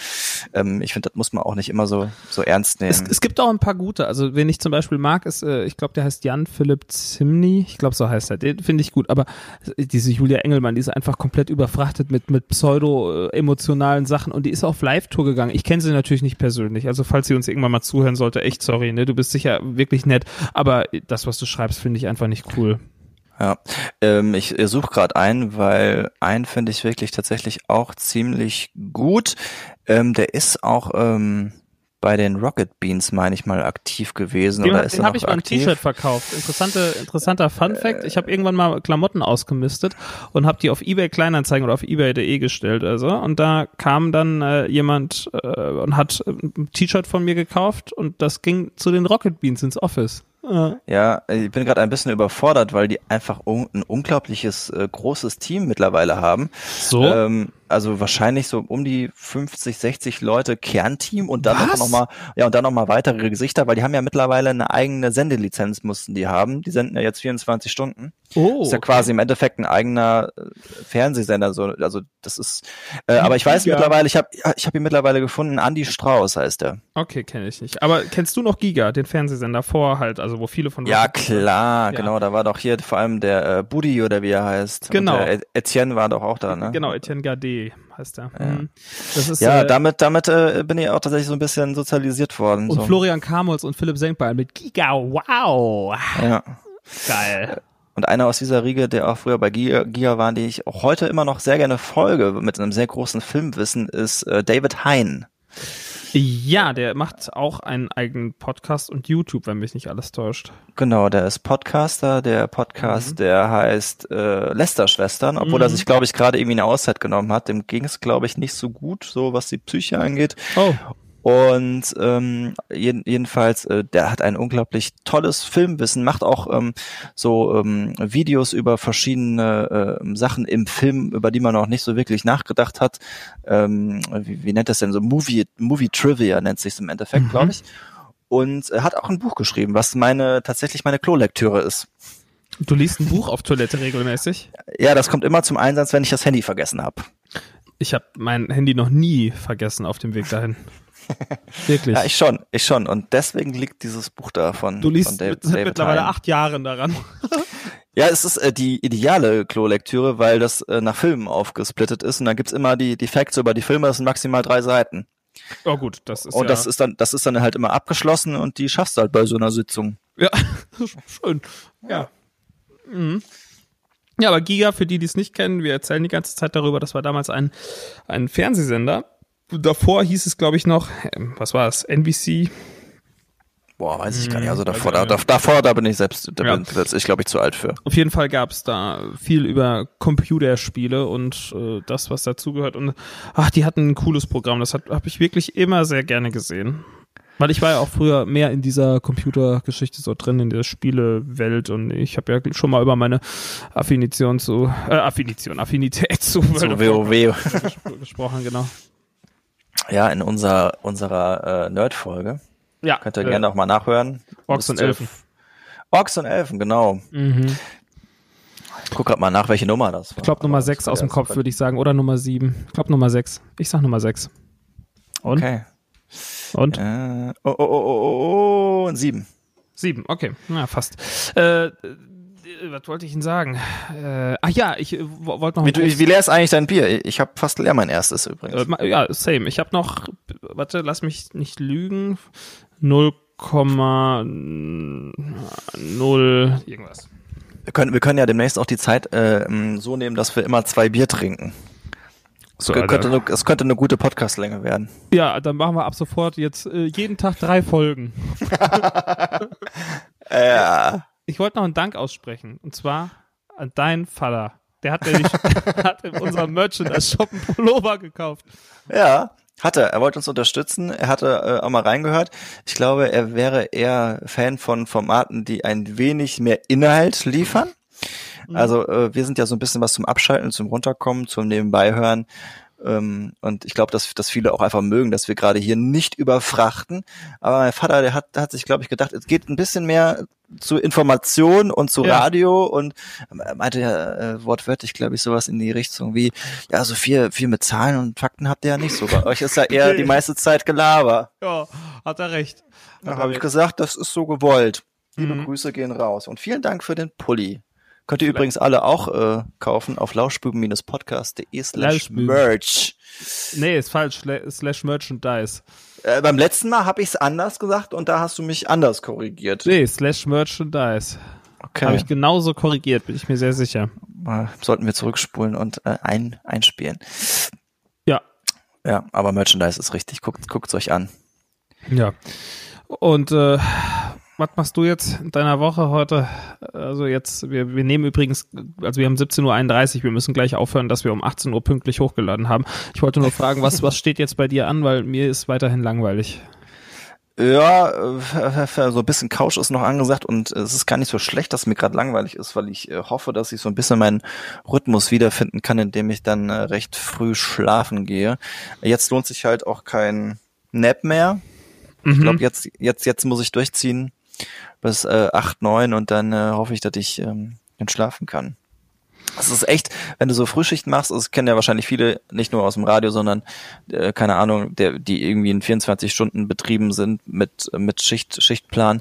Ähm, ich finde, das muss man auch nicht immer so so ernst nehmen. Es, es gibt auch ein paar gute. Also, wen ich zum Beispiel mag, ist, äh, ich glaube, der heißt Jan Philipp Zimny. Ich glaube, so heißt er. Den finde ich gut. Aber diese Julia Engelmann, die ist einfach komplett überfrachtet mit, mit pseudo-emotionalen Sachen und die ist auf Live-Tour gegangen. Ich kenne sie natürlich nicht persönlich. Also, falls sie uns irgendwann mal zuhören sollte, echt sorry, ne? Du bist sicher wirklich nett. Aber das, was du schreibst, finde ich einfach nicht cool. Ja, ähm, ich suche gerade einen, weil einen finde ich wirklich tatsächlich auch ziemlich gut. Ähm, der ist auch ähm, bei den Rocket Beans, meine ich mal, aktiv gewesen. Den, oder ist den habe ich mal ein? T-Shirt verkauft. Interessante, interessanter Fun Fact. Ich habe irgendwann mal Klamotten ausgemistet und habe die auf eBay Kleinanzeigen oder auf eBay.de gestellt. Also und da kam dann äh, jemand äh, und hat ein T-Shirt von mir gekauft und das ging zu den Rocket Beans ins Office. Ja, ich bin gerade ein bisschen überfordert, weil die einfach un ein unglaubliches äh, großes Team mittlerweile haben. so. Ähm, also wahrscheinlich so um die 50, 60 Leute Kernteam und dann Was? noch mal ja und dann noch mal weitere Gesichter, weil die haben ja mittlerweile eine eigene Sendelizenz mussten die haben. Die senden ja jetzt 24 Stunden. oh. Ist ja quasi im Endeffekt ein eigener äh, Fernsehsender so also das ist äh, aber ich weiß Giga. mittlerweile, ich habe ich habe ihn mittlerweile gefunden, Andy Strauß heißt er. Okay, kenne ich nicht. Aber kennst du noch Giga, den Fernsehsender vor halt, also wo viele von Ja, klar, Ja. genau, da war doch hier vor allem der äh, Buddy oder wie er heißt. Genau. Etienne war doch auch da, ne? Genau, Etienne Gade heißt er. Mhm. Das ist Ja, äh, damit, damit äh, bin ich auch tatsächlich so ein bisschen sozialisiert worden. und so. Florian Kamols und Philipp Senkbeil mit Giga. Wow. Ja. Geil. Und einer aus dieser Riege, der auch früher bei Gia, Gia war, die ich auch heute immer noch sehr gerne folge, mit einem sehr großen Filmwissen, ist äh, David Hein. Ja, der macht auch einen eigenen Podcast und YouTube, wenn mich nicht alles täuscht. Genau, der ist Podcaster. Der Podcast, der heißt äh, Lester-Schwestern, obwohl er sich, glaube ich, gerade irgendwie eine Auszeit genommen hat. Dem ging es, glaube ich, nicht so gut, so was die Psyche angeht. Oh. Und ähm, jeden, jedenfalls, äh, der hat ein unglaublich tolles Filmwissen, macht auch ähm, so ähm, Videos über verschiedene äh, Sachen im Film, über die man noch nicht so wirklich nachgedacht hat. Ähm, wie, wie nennt das denn so? Movie, Movie Trivia nennt sich im Endeffekt, Mhm. glaube ich. Und er hat auch ein Buch geschrieben, was meine tatsächlich meine Klolektüre ist. Du liest ein Buch auf Toilette regelmäßig? Ja, das kommt immer zum Einsatz, wenn ich das Handy vergessen habe. Ich habe mein Handy noch nie vergessen auf dem Weg dahin. [laughs] Wirklich. Ja, ich schon, ich schon. Und deswegen liegt dieses Buch da von, du von liest David, seit David mittlerweile Hein. acht Jahren daran. [laughs] Ja, es ist äh, die ideale Klolektüre, weil das äh, nach Filmen aufgesplittet ist und dann gibt's immer die, die Facts über die Filme, das sind maximal drei Seiten. Oh gut, das ist und ja, das ist dann, das ist dann halt immer abgeschlossen und die schaffst du halt bei so einer Sitzung. ja [laughs] schön. Ja. Mhm. Ja, aber Giga, für die, die es nicht kennen, wir erzählen die ganze Zeit darüber, das war damals ein, ein Fernsehsender. Davor hieß es, glaube ich, noch, ähm, was war es, NBC, Boah, weiß ich gar nicht. Hm, Also davor, ich da, davor, da bin ich selbst, da Ja. bin ich glaube ich zu alt für. Auf jeden Fall gab's da viel über Computerspiele und äh, das, was dazugehört. Und ach, die hatten ein cooles Programm. Das habe hab ich wirklich immer sehr gerne gesehen. Weil ich war ja auch früher mehr in dieser Computergeschichte so drin, in der Spielewelt und ich habe ja schon mal über meine Affinition zu, äh, Affinition, Affinität zu, Zu WoW. [laughs] Gesprochen, genau. Ja, in unserer, unserer äh, Nerd-Folge. Ja, Könnt ihr äh, gerne auch mal nachhören. Orks und Elfen. Orks und Elfen, genau. Mhm. Ich guck grad mal nach, welche Nummer das war. Ich glaube Nummer Aber 6 das aus dem Kopf, würde ich sagen, oder Nummer 7. Ich glaube Nummer 6. Ich sag Nummer 6. Und? Okay. Und? Äh, oh, oh, oh, oh, oh, oh, und sieben. Sieben, okay, na fast. Äh, äh, was wollte ich Ihnen sagen? Äh, ach ja, ich äh, wo- wollte noch. Wie, du- wie leer ist eigentlich dein Bier? Ich habe fast leer mein erstes äh, übrigens. ma- ja, same. Ich habe noch, warte, lass mich nicht lügen, 0,0 irgendwas. Wir können, wir können ja demnächst auch die Zeit äh, so nehmen, dass wir immer zwei Bier trinken. So, Es könnte, Alter. eine, es könnte eine gute Podcastlänge werden. Ja, dann machen wir ab sofort jetzt äh, jeden Tag drei Folgen. [laughs] Ja. Ich wollte noch einen Dank aussprechen. Und zwar an deinen Vater. Der hat nämlich [laughs] hat in unserem Merchandise-Shop einen Pullover gekauft. Ja, hat er. Er wollte uns unterstützen. Er hatte äh, auch mal reingehört. Ich glaube, er wäre eher Fan von Formaten, die ein wenig mehr Inhalt liefern. Also äh, wir sind ja so ein bisschen was zum Abschalten, zum Runterkommen, zum Nebenbeihören. Ähm, und ich glaube, dass, dass viele auch einfach mögen, dass wir gerade hier nicht überfrachten. Aber mein Vater, der hat, hat sich, glaube ich, gedacht, es geht ein bisschen mehr zu Information und zu Ja. Radio und er meinte ja äh, wortwörtlich, glaube ich, sowas in die Richtung wie, ja, so viel, viel mit Zahlen und Fakten habt ihr ja nicht so. Bei euch ist ja eher die meiste Zeit Gelaber. Ja, hat er recht. Da habe ich gesagt, das ist so gewollt. Liebe Mhm. Grüße gehen raus. Und vielen Dank für den Pulli. Könnt ihr übrigens alle auch äh, kaufen auf lauschbuben-podcast.de slash merch. Nee, ist falsch. Sla- Slash Merchandise. Äh, beim letzten Mal habe ich es anders gesagt und da hast du mich anders korrigiert. Nee, Slash Merchandise. Okay, Habe ich genauso korrigiert, bin ich mir sehr sicher. Sollten wir zurückspulen und äh, ein, einspielen. Ja. Ja, aber Merchandise ist richtig. Guckt guckt's euch an. Ja. Und äh, was machst du jetzt in deiner Woche heute? Also jetzt, wir, wir nehmen übrigens, also wir haben 17.31 Uhr, wir müssen gleich aufhören, dass wir um 18 Uhr pünktlich hochgeladen haben. Ich wollte nur fragen, was, was steht jetzt bei dir an, weil mir ist weiterhin langweilig. Ja, äh, so ein bisschen Couch ist noch angesagt und es ist gar nicht so schlecht, dass mir gerade langweilig ist, weil ich äh, hoffe, dass ich so ein bisschen meinen Rhythmus wiederfinden kann, indem ich dann äh, recht früh schlafen gehe. Jetzt lohnt sich halt auch kein Nap mehr. Ich glaube, jetzt, jetzt, jetzt muss ich durchziehen bis äh, 8, 9 und dann äh, hoffe ich, dass ich ähm, dann schlafen kann. Es ist echt, wenn du so Frühschichten machst, das kennen ja wahrscheinlich viele, nicht nur aus dem Radio, sondern äh, keine Ahnung, der, die irgendwie in 24 Stunden betrieben sind mit mit Schicht Schichtplan,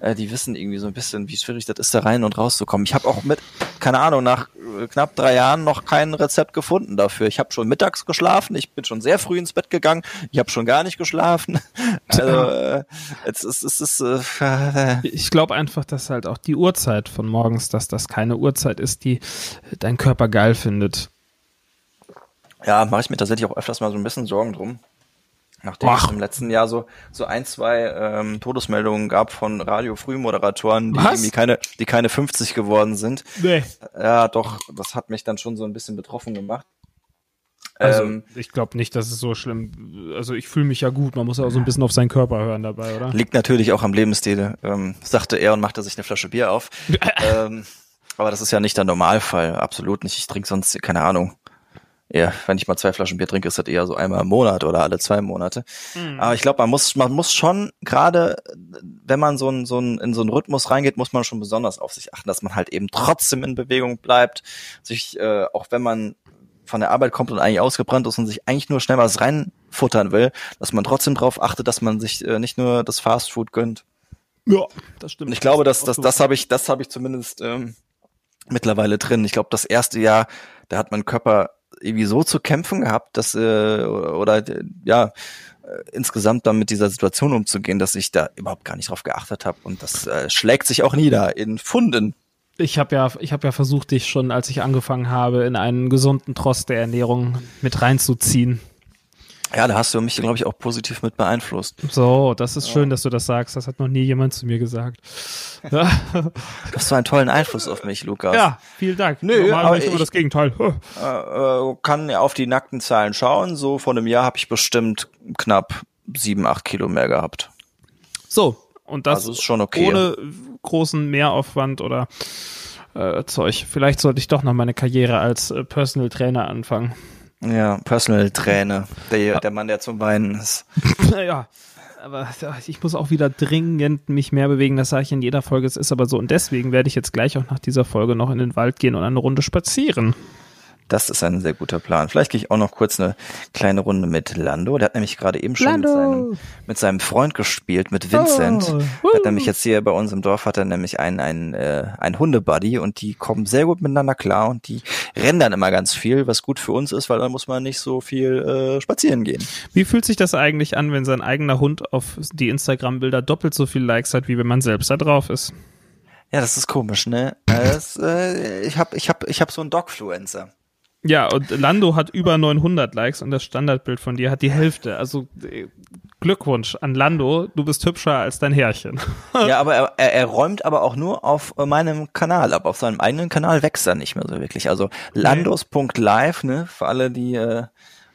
äh, die wissen irgendwie so ein bisschen, wie schwierig das ist, da rein und rauszukommen. Ich habe auch mit, keine Ahnung, nach knapp drei Jahren noch kein Rezept gefunden dafür. Ich habe schon mittags geschlafen, ich bin schon sehr früh ins Bett gegangen, ich habe schon gar nicht geschlafen. [laughs] Also äh, es ist es ist äh, Ich glaube einfach, dass halt auch die Uhrzeit von morgens, dass das keine Uhrzeit ist, die dein Körper geil findet. Ja, mache ich mir tatsächlich auch öfters mal so ein bisschen Sorgen drum. Nachdem Ach. es im letzten Jahr so, so ein, zwei ähm, Todesmeldungen gab von Radio-Frühmoderatoren, die Was? irgendwie keine, die keine 50 geworden sind. Nee. Ja, doch, das hat mich dann schon so ein bisschen betroffen gemacht. Also ähm, ich glaube nicht, dass es so schlimm. Also ich fühle mich ja gut. Man muss ja auch so ein bisschen auf seinen Körper hören dabei, oder? liegt natürlich auch am Lebensstil, ähm, sagte er und machte sich eine Flasche Bier auf. [laughs] ähm, aber das ist ja nicht der Normalfall, absolut nicht. Ich trinke sonst, keine Ahnung. Ja, wenn ich mal zwei Flaschen Bier trinke, ist das eher so einmal im Monat oder alle zwei Monate. Aber ich glaube, man muss, man muss schon, gerade wenn man so ein, so ein, in so einen Rhythmus reingeht, muss man schon besonders auf sich achten, dass man halt eben trotzdem in Bewegung bleibt, sich, äh, auch wenn man von der Arbeit kommt und eigentlich ausgebrannt ist und sich eigentlich nur schnell was reinfuttern will, dass man trotzdem darauf achtet, dass man sich äh, nicht nur das Fastfood gönnt. Ja, das stimmt. Und ich glaube, dass das, das habe ich, das habe ich zumindest ähm, mittlerweile drin. Ich glaube, das erste Jahr, da hat mein Körper irgendwie so zu kämpfen gehabt, dass äh, oder, ja äh, insgesamt dann mit dieser Situation umzugehen, dass ich da überhaupt gar nicht drauf geachtet habe und das äh, schlägt sich auch nieder in Funden. Ich habe ja, ich habe ja versucht, dich schon, als ich angefangen habe, in einen gesunden Trost der Ernährung mit reinzuziehen. Ja, da hast du mich, glaube ich, auch positiv mit beeinflusst. So, das ist schön, dass du das sagst. Das hat noch nie jemand zu mir gesagt. Ja, Du hast so einen tollen Einfluss auf mich, Lukas. ja vielen Dank. Nö, Normal aber ich- das Gegenteil. Äh, äh, kann ja auf die nackten Zahlen schauen. So vor einem Jahr habe ich bestimmt knapp sieben, acht Kilo mehr gehabt. So, und das Also ist schon okay. ohne großen Mehraufwand oder äh, Zeug. Vielleicht sollte ich doch noch meine Karriere als äh, Personal Trainer anfangen. Ja, Personal Trainer. Der, der Mann, der zum Weinen ist. [laughs] ja, aber ja, ich muss auch wieder dringend mich mehr bewegen. Das sage ich in jeder Folge. Es ist aber so. Und deswegen werde ich jetzt gleich auch nach dieser Folge noch in den Wald gehen und eine Runde spazieren. Das ist ein sehr guter Plan. Vielleicht gehe ich auch noch kurz eine kleine Runde mit Lando. Der hat nämlich gerade eben schon mit seinem, mit seinem Freund gespielt, mit Vincent. Oh, Der hat nämlich jetzt hier bei uns im Dorf hat er nämlich einen, einen, äh, einen Hundebuddy und die kommen sehr gut miteinander klar und die rennen dann immer ganz viel, was gut für uns ist, weil dann muss man nicht so viel äh, spazieren gehen. Wie fühlt sich das eigentlich an, wenn sein eigener Hund auf die Instagram-Bilder doppelt so viel Likes hat, wie wenn man selbst da drauf ist? Ja, das ist komisch, ne? Das, äh, ich hab, ich hab, ich hab so einen Dogfluencer. Ja, und Lando hat über 900 Likes und das Standardbild von dir hat die Hälfte. Also äh, Glückwunsch an Lando, du bist hübscher als dein Herrchen. [laughs] Ja, aber er, er, er räumt aber auch nur auf äh, meinem Kanal ab. Auf seinem eigenen Kanal wächst er nicht mehr so wirklich. Also landos.live, ne, für alle, die äh,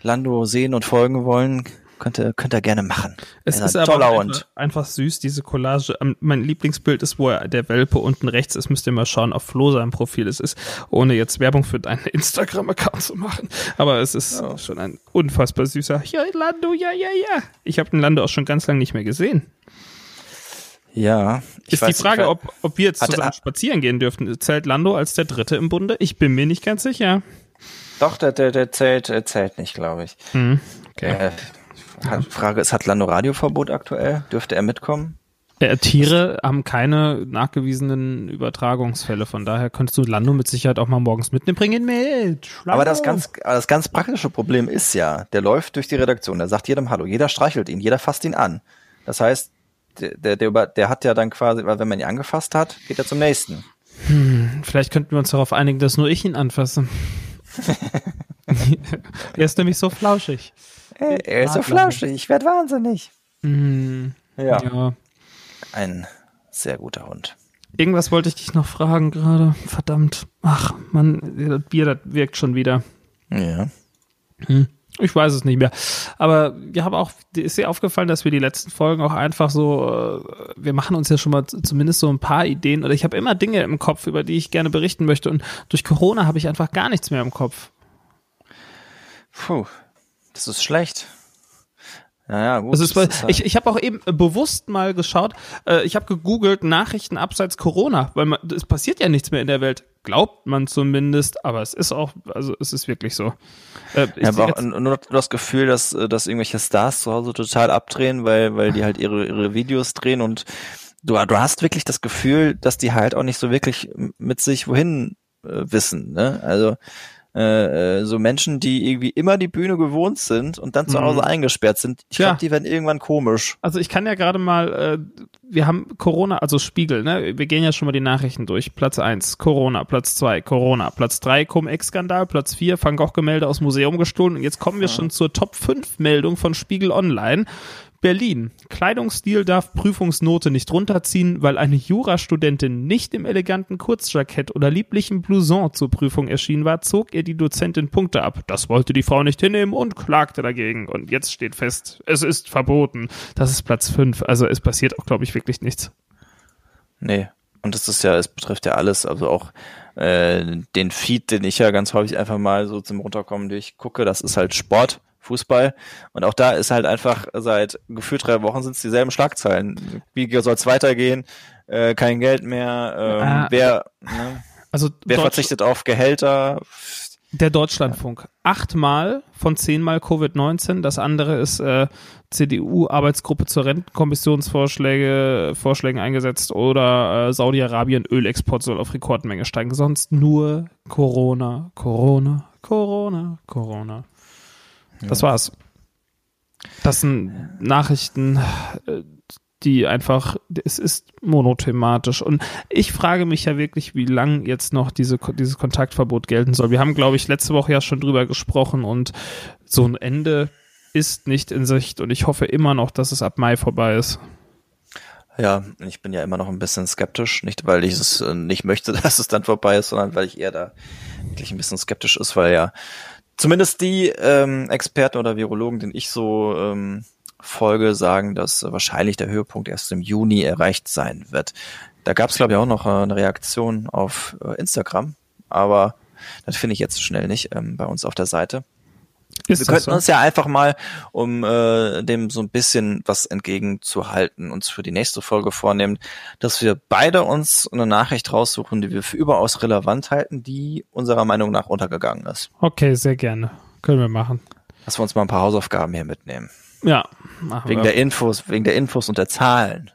Lando sehen und folgen wollen, könnt ihr, könnt ihr gerne machen. Es Er ist aber einfach, einfach süß, diese Collage. Ähm, Mein Lieblingsbild ist, wo er, der Welpe unten rechts ist. Müsst ihr mal schauen, auf Flo sein Profil es ist, ohne jetzt Werbung für deinen [laughs] Instagram-Account zu machen. Aber es ist schon ein unfassbar süßer. Ja, Lando, ja, ja, ja. Ich habe den Lando auch schon ganz lange nicht mehr gesehen. Ja. ist weiß die Frage, ob, ob wir jetzt zusammen spazieren gehen dürften. Zählt Lando als der Dritte im Bunde? Ich bin mir nicht ganz sicher. Doch, der, der, der zählt, der zählt nicht, glaube ich. Hm, okay. Äh, hat- Frage ist, hat Lando Radioverbot aktuell? Dürfte er mitkommen? Äh, Tiere haben keine nachgewiesenen Übertragungsfälle, von daher könntest du Lando mit Sicherheit auch mal morgens mitnehmen. Bring ihn mit. Aber das ganz, das ganz praktische Problem ist ja, der läuft durch die Redaktion, der sagt jedem Hallo, jeder streichelt ihn, jeder fasst ihn an. Das heißt, der, der, der, über- der hat ja dann quasi, weil wenn man ihn angefasst hat, geht er zum nächsten. Vielleicht könnten wir uns darauf einigen, dass nur ich ihn anfasse. [laughs] [laughs] er ist nämlich so flauschig. Ey, er ist so flauschig, ich werd wahnsinnig. Hm, Ja. ja. Ein sehr guter Hund. Irgendwas wollte ich dich noch fragen gerade. Verdammt. Ach, Mann, das Bier, das wirkt schon wieder. Ja. Hm. Ich weiß es nicht mehr. Aber wir haben auch, ist dir aufgefallen, dass wir die letzten Folgen auch einfach so, äh, wir machen uns ja schon mal zumindest so ein paar Ideen oder ich habe immer Dinge im Kopf, über die ich gerne berichten möchte und durch Corona habe ich einfach gar nichts mehr im Kopf. Puh, das ist schlecht. Naja, gut. Das halt- ich ich habe auch eben äh, bewusst mal geschaut, äh, ich habe gegoogelt Nachrichten abseits Corona, weil man, es passiert ja nichts mehr in der Welt. Glaubt man zumindest, aber es ist auch, also es ist wirklich so. Äh, ich habe auch nur das Gefühl, dass, äh, dass irgendwelche Stars zu Hause total abdrehen, weil, weil die halt ihre, ihre Videos drehen und du, du hast wirklich das Gefühl, dass die halt auch nicht so wirklich mit sich wohin äh, wissen. Ne? Also äh, äh, so Menschen, die irgendwie immer die Bühne gewohnt sind und dann zu Mhm. Hause eingesperrt sind, ich Ja. glaube, die werden irgendwann komisch. Also ich kann ja gerade mal, äh, wir haben Corona, also Spiegel, ne? Wir gehen ja schon mal die Nachrichten durch. Platz eins Corona, Platz zwei Corona, Platz drei Cum-Ex-Skandal, Platz vier Van Gogh-Gemälde aus Museum gestohlen. Und jetzt kommen wir schon zur Top 5 Meldung von Spiegel Online. Berlin. Kleidungsstil darf Prüfungsnote nicht runterziehen, weil eine Jurastudentin nicht im eleganten Kurzjackett oder lieblichen Blouson zur Prüfung erschienen war, zog ihr die Dozentin Punkte ab. Das wollte die Frau nicht hinnehmen und klagte dagegen. Und jetzt steht fest, es ist verboten. Das ist Platz 5. Also es passiert auch, glaube ich, wirklich nichts. Nee. Und das ist ja, es betrifft ja alles, also auch äh, den Feed, den ich ja ganz häufig einfach mal so zum Runterkommen durchgucke, das ist halt Sport, Fußball. Und auch da ist halt einfach seit gefühlt drei Wochen sind es dieselben Schlagzeilen. Wie soll es weitergehen? Äh, kein Geld mehr, ähm, Ah. wer, ne, Also wer Deutsch- verzichtet auf Gehälter? Der Deutschlandfunk. Achtmal von zehnmal Covid-19. Das andere ist äh, CDU-Arbeitsgruppe zur Rentenkommissionsvorschläge Vorschlägen eingesetzt oder äh, Saudi-Arabien Ölexport soll auf Rekordmenge steigen. Sonst nur Corona, Corona, Corona, Corona. Das war's. Das sind Nachrichten, äh, die einfach, es ist monothematisch. Und ich frage mich ja wirklich, wie lang jetzt noch diese, dieses Kontaktverbot gelten soll. Wir haben, glaube ich, letzte Woche ja schon drüber gesprochen und so ein Ende ist nicht in Sicht und ich hoffe immer noch, dass es ab Mai vorbei ist. Ja, ich bin ja immer noch ein bisschen skeptisch, nicht weil ich es äh, nicht möchte, [laughs] dass es dann vorbei ist, sondern weil ich eher da wirklich ein bisschen skeptisch ist, weil ja zumindest die ähm, Experten oder Virologen, den ich so ähm, folge, sagen, dass wahrscheinlich der Höhepunkt erst im Juni erreicht sein wird. Da gab es, glaube ich, auch noch äh, eine Reaktion auf äh, Instagram, aber das finde ich jetzt schnell nicht ähm, bei uns auf der Seite. Ist Wir könnten so? uns ja einfach mal, um äh, dem so ein bisschen was entgegenzuhalten, uns für die nächste Folge vornehmen, dass wir beide uns eine Nachricht raussuchen, die wir für überaus relevant halten, die unserer Meinung nach untergegangen ist. Okay, sehr gerne. Können wir machen. Dass wir uns mal ein paar Hausaufgaben hier mitnehmen. Ja. Machen Wegen wir. der Infos, wegen der Infos und der Zahlen.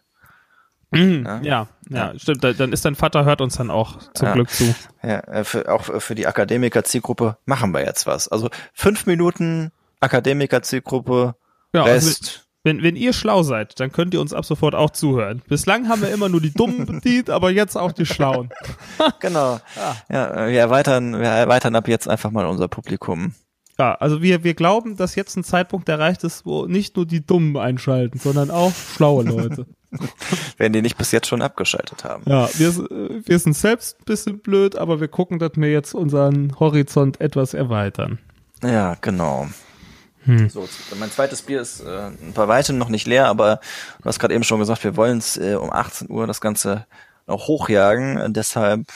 Mhm, Ja. ja, ja, stimmt. Da- Dann ist dein Vater, hört uns dann auch zum Ja. Glück zu. Ja, äh, für, auch für die Akademiker-Zielgruppe machen wir jetzt was. Also fünf Minuten Akademiker-Zielgruppe, Ja, also Rest. Wenn, wenn ihr schlau seid, dann könnt ihr uns ab sofort auch zuhören. Bislang haben wir immer nur die Dummen [laughs] bedient, aber jetzt auch die Schlauen. Genau. [laughs] Ja, äh, wir erweitern, wir erweitern ab jetzt einfach mal unser Publikum. Ja, also wir, wir glauben, dass jetzt ein Zeitpunkt erreicht ist, wo nicht nur die Dummen einschalten, sondern auch schlaue Leute. [laughs] Wenn die nicht bis jetzt schon abgeschaltet haben. Ja, wir, wir sind selbst ein bisschen blöd, aber wir gucken, dass wir jetzt unseren Horizont etwas erweitern. Ja, genau. Hm. So, mein zweites Bier ist äh, bei weitem noch nicht leer, aber du hast gerade eben schon gesagt, wir wollen es äh, um 18 Uhr das Ganze noch hochjagen. Deshalb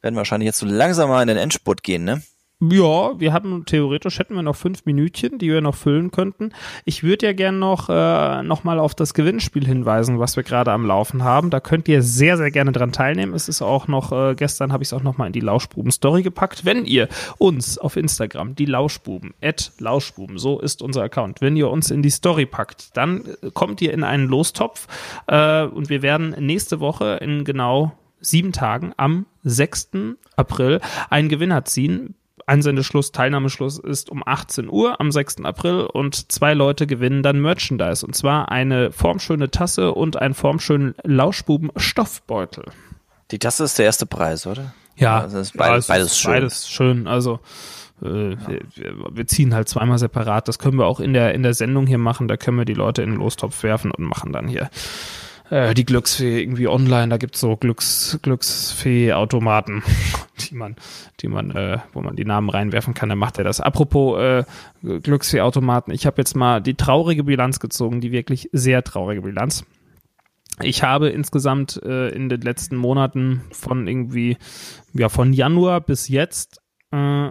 werden wir wahrscheinlich jetzt so langsam mal in den Endspurt gehen, ne? Ja, wir haben theoretisch hätten wir noch fünf Minütchen, die wir noch füllen könnten. Ich würde ja gern noch äh, noch mal auf das Gewinnspiel hinweisen, was wir gerade am Laufen haben. Da könnt ihr sehr sehr gerne dran teilnehmen. Es ist auch noch äh, gestern habe ich es auch noch mal in die Lauschbuben Story gepackt. Wenn ihr uns auf Instagram die Lauschbuben Lauschbuben so ist unser Account. Wenn ihr uns in die Story packt, dann äh, kommt ihr in einen Lostopf äh, und wir werden nächste Woche in genau sieben Tagen am 6. April einen Gewinner ziehen. Einsendeschluss, Teilnahmeschluss ist um 18 Uhr am 6. April und zwei Leute gewinnen dann Merchandise und zwar eine formschöne Tasse und einen formschönen Lauschbuben Stoffbeutel. Die Tasse ist der erste Preis, oder? Ja, Also ist ja, beides, es beides schön. Beides schön. Also äh, wir, wir, wir ziehen halt zweimal separat. Das können wir auch in der in der Sendung hier machen. Da können wir die Leute in den Lostopf werfen und machen dann hier äh, die Glücksfee irgendwie online. Da gibt's so Glücks Glücksfee-Automaten, [laughs] die man, die man, äh, wo man die Namen reinwerfen kann. Dann macht er das. Apropos äh, Glücksfee-Automaten. Ich habe jetzt mal die traurige Bilanz gezogen, die wirklich sehr traurige Bilanz. Ich habe insgesamt äh, in den letzten Monaten von irgendwie, ja, von Januar bis jetzt äh,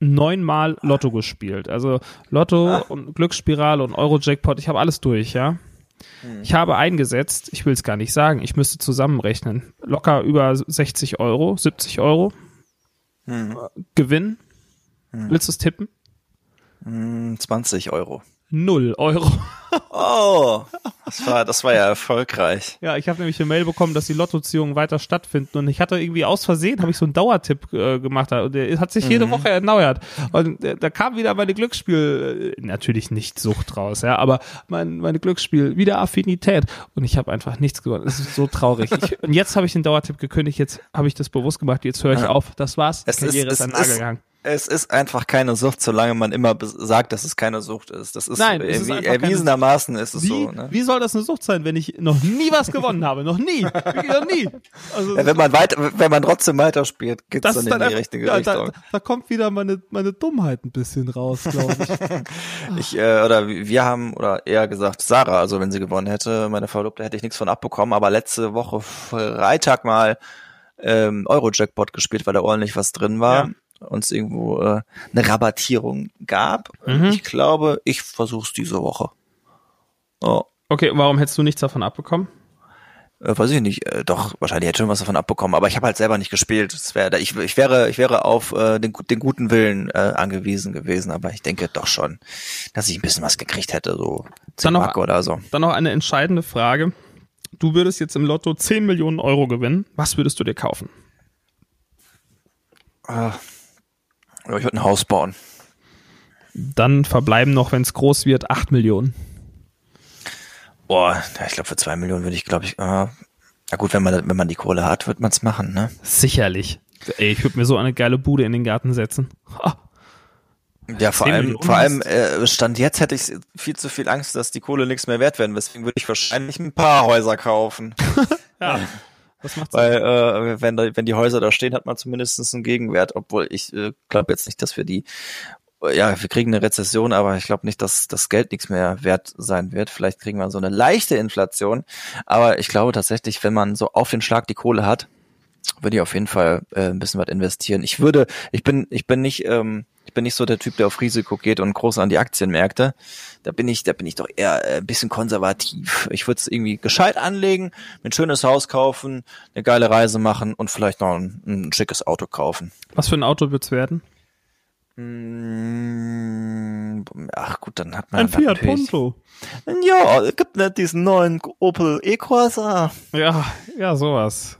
neunmal Lotto gespielt. Also Lotto und Glücksspirale und Euro-Jackpot, ich habe alles durch, ja. Ich habe eingesetzt, ich will es gar nicht sagen, ich müsste zusammenrechnen. Locker über 60 Euro, 70 Euro. Hm. Gewinn. Willst du es tippen? Hm, 20 Euro. Null Euro. Oh, das war, das war ja erfolgreich. Ja, ich habe nämlich eine Mail bekommen, dass die Lottoziehungen weiter stattfinden und ich hatte irgendwie aus Versehen, habe ich so einen Dauertipp äh, gemacht und der hat sich jede Woche erneuert und äh, da kam wieder meine Glücksspiel, äh, natürlich nicht Sucht raus, ja, aber mein, meine Glücksspiel, wieder Affinität und ich habe einfach nichts gewonnen. Es ist so traurig. Ich, und jetzt habe ich den Dauertipp gekündigt, jetzt habe ich das bewusst gemacht, jetzt höre ich auf. Das war's, Es ist- Karriere ist, es an Nagel ist- gegangen. Es ist einfach keine Sucht, solange man immer sagt, dass es keine Sucht ist. Das ist, Nein, es ist erwiesenermaßen ist es Wie, so. Ne? wie soll das eine Sucht sein, wenn ich noch nie was gewonnen habe? Noch nie. Noch nie. Also, Ja, wenn man weiter, wenn man trotzdem weiterspielt, geht's das dann ist in dann die richtige ja, Richtung. da, da kommt wieder meine, meine Dummheit ein bisschen raus, glaube ich. [laughs] Ich, äh, oder wir haben, oder eher gesagt, Sarah, also wenn sie gewonnen hätte, meine Verlobte, hätte ich nichts von abbekommen, aber letzte Woche Freitag mal ähm, Euro-Jackpot gespielt, weil da ordentlich was drin war. Ja. Uns irgendwo äh, eine Rabattierung gab. Mhm. Ich glaube, ich versuch's diese Woche. Oh, Okay, warum hättest du nichts davon abbekommen? äh, weiß ich nicht. Äh, doch, wahrscheinlich hätte ich schon was davon abbekommen, aber ich habe halt selber nicht gespielt. Wär, ich, ich wäre, ich wäre auf äh, den, den guten Willen äh, angewiesen gewesen, aber ich denke doch schon, dass ich ein bisschen was gekriegt hätte, so 10 Dann noch- oder so. Dann noch eine entscheidende Frage. Du würdest jetzt im Lotto 10 Millionen Euro gewinnen. Was würdest du dir kaufen? Ah. Ja, ich würde ein Haus bauen. Dann verbleiben noch, wenn es groß wird, 8 Millionen. Boah, ja, ich glaube für zwei Millionen würde ich, glaube ich, äh, na gut, wenn man wenn man die Kohle hat, wird man es machen, ne? Sicherlich. Ey, ich würde mir so eine geile Bude in den Garten setzen. Ha. Ja, vor 10 allem, vor allem äh, stand jetzt hätte ich viel zu viel Angst, dass die Kohle nichts mehr wert werden. Deswegen würde ich wahrscheinlich ein paar Häuser kaufen, [laughs] Ja. [laughs] Was macht's? weil äh, wenn da, wenn die Häuser da stehen, hat man zumindest einen Gegenwert. Obwohl ich äh, glaube jetzt nicht, dass wir die ja, wir kriegen eine Rezession, aber ich glaube nicht, dass das Geld nichts mehr wert sein wird. Vielleicht kriegen wir so eine leichte Inflation. Aber ich glaube tatsächlich, wenn man so auf den Schlag die Kohle hat, würde ich auf jeden Fall äh, ein bisschen was investieren. Ich würde, ich bin, ich bin nicht, ähm, ich bin nicht so der Typ, der auf Risiko geht und groß an die Aktienmärkte. Da bin ich, da bin ich doch eher äh, ein bisschen konservativ. Ich würde es irgendwie gescheit anlegen, mir ein schönes Haus kaufen, eine geile Reise machen und vielleicht noch ein, ein schickes Auto kaufen. Was für ein Auto wird's werden? Mm, Ach gut, dann hat man Ein Fiat Punto. Ja, es gibt nicht diesen neuen Opel E-Corsa. Ja, ja, sowas.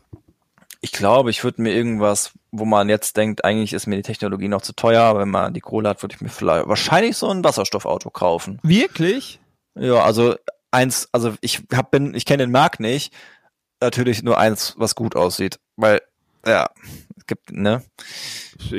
Ich glaube, ich würde mir irgendwas, wo man jetzt denkt, eigentlich ist mir die Technologie noch zu teuer, wenn man die Kohle hat, würde ich mir vielleicht wahrscheinlich so ein Wasserstoffauto kaufen. Wirklich? Ja, also eins, also ich hab bin, ich kenne den Markt nicht. Natürlich nur eins, was gut aussieht, weil ja, es gibt ne.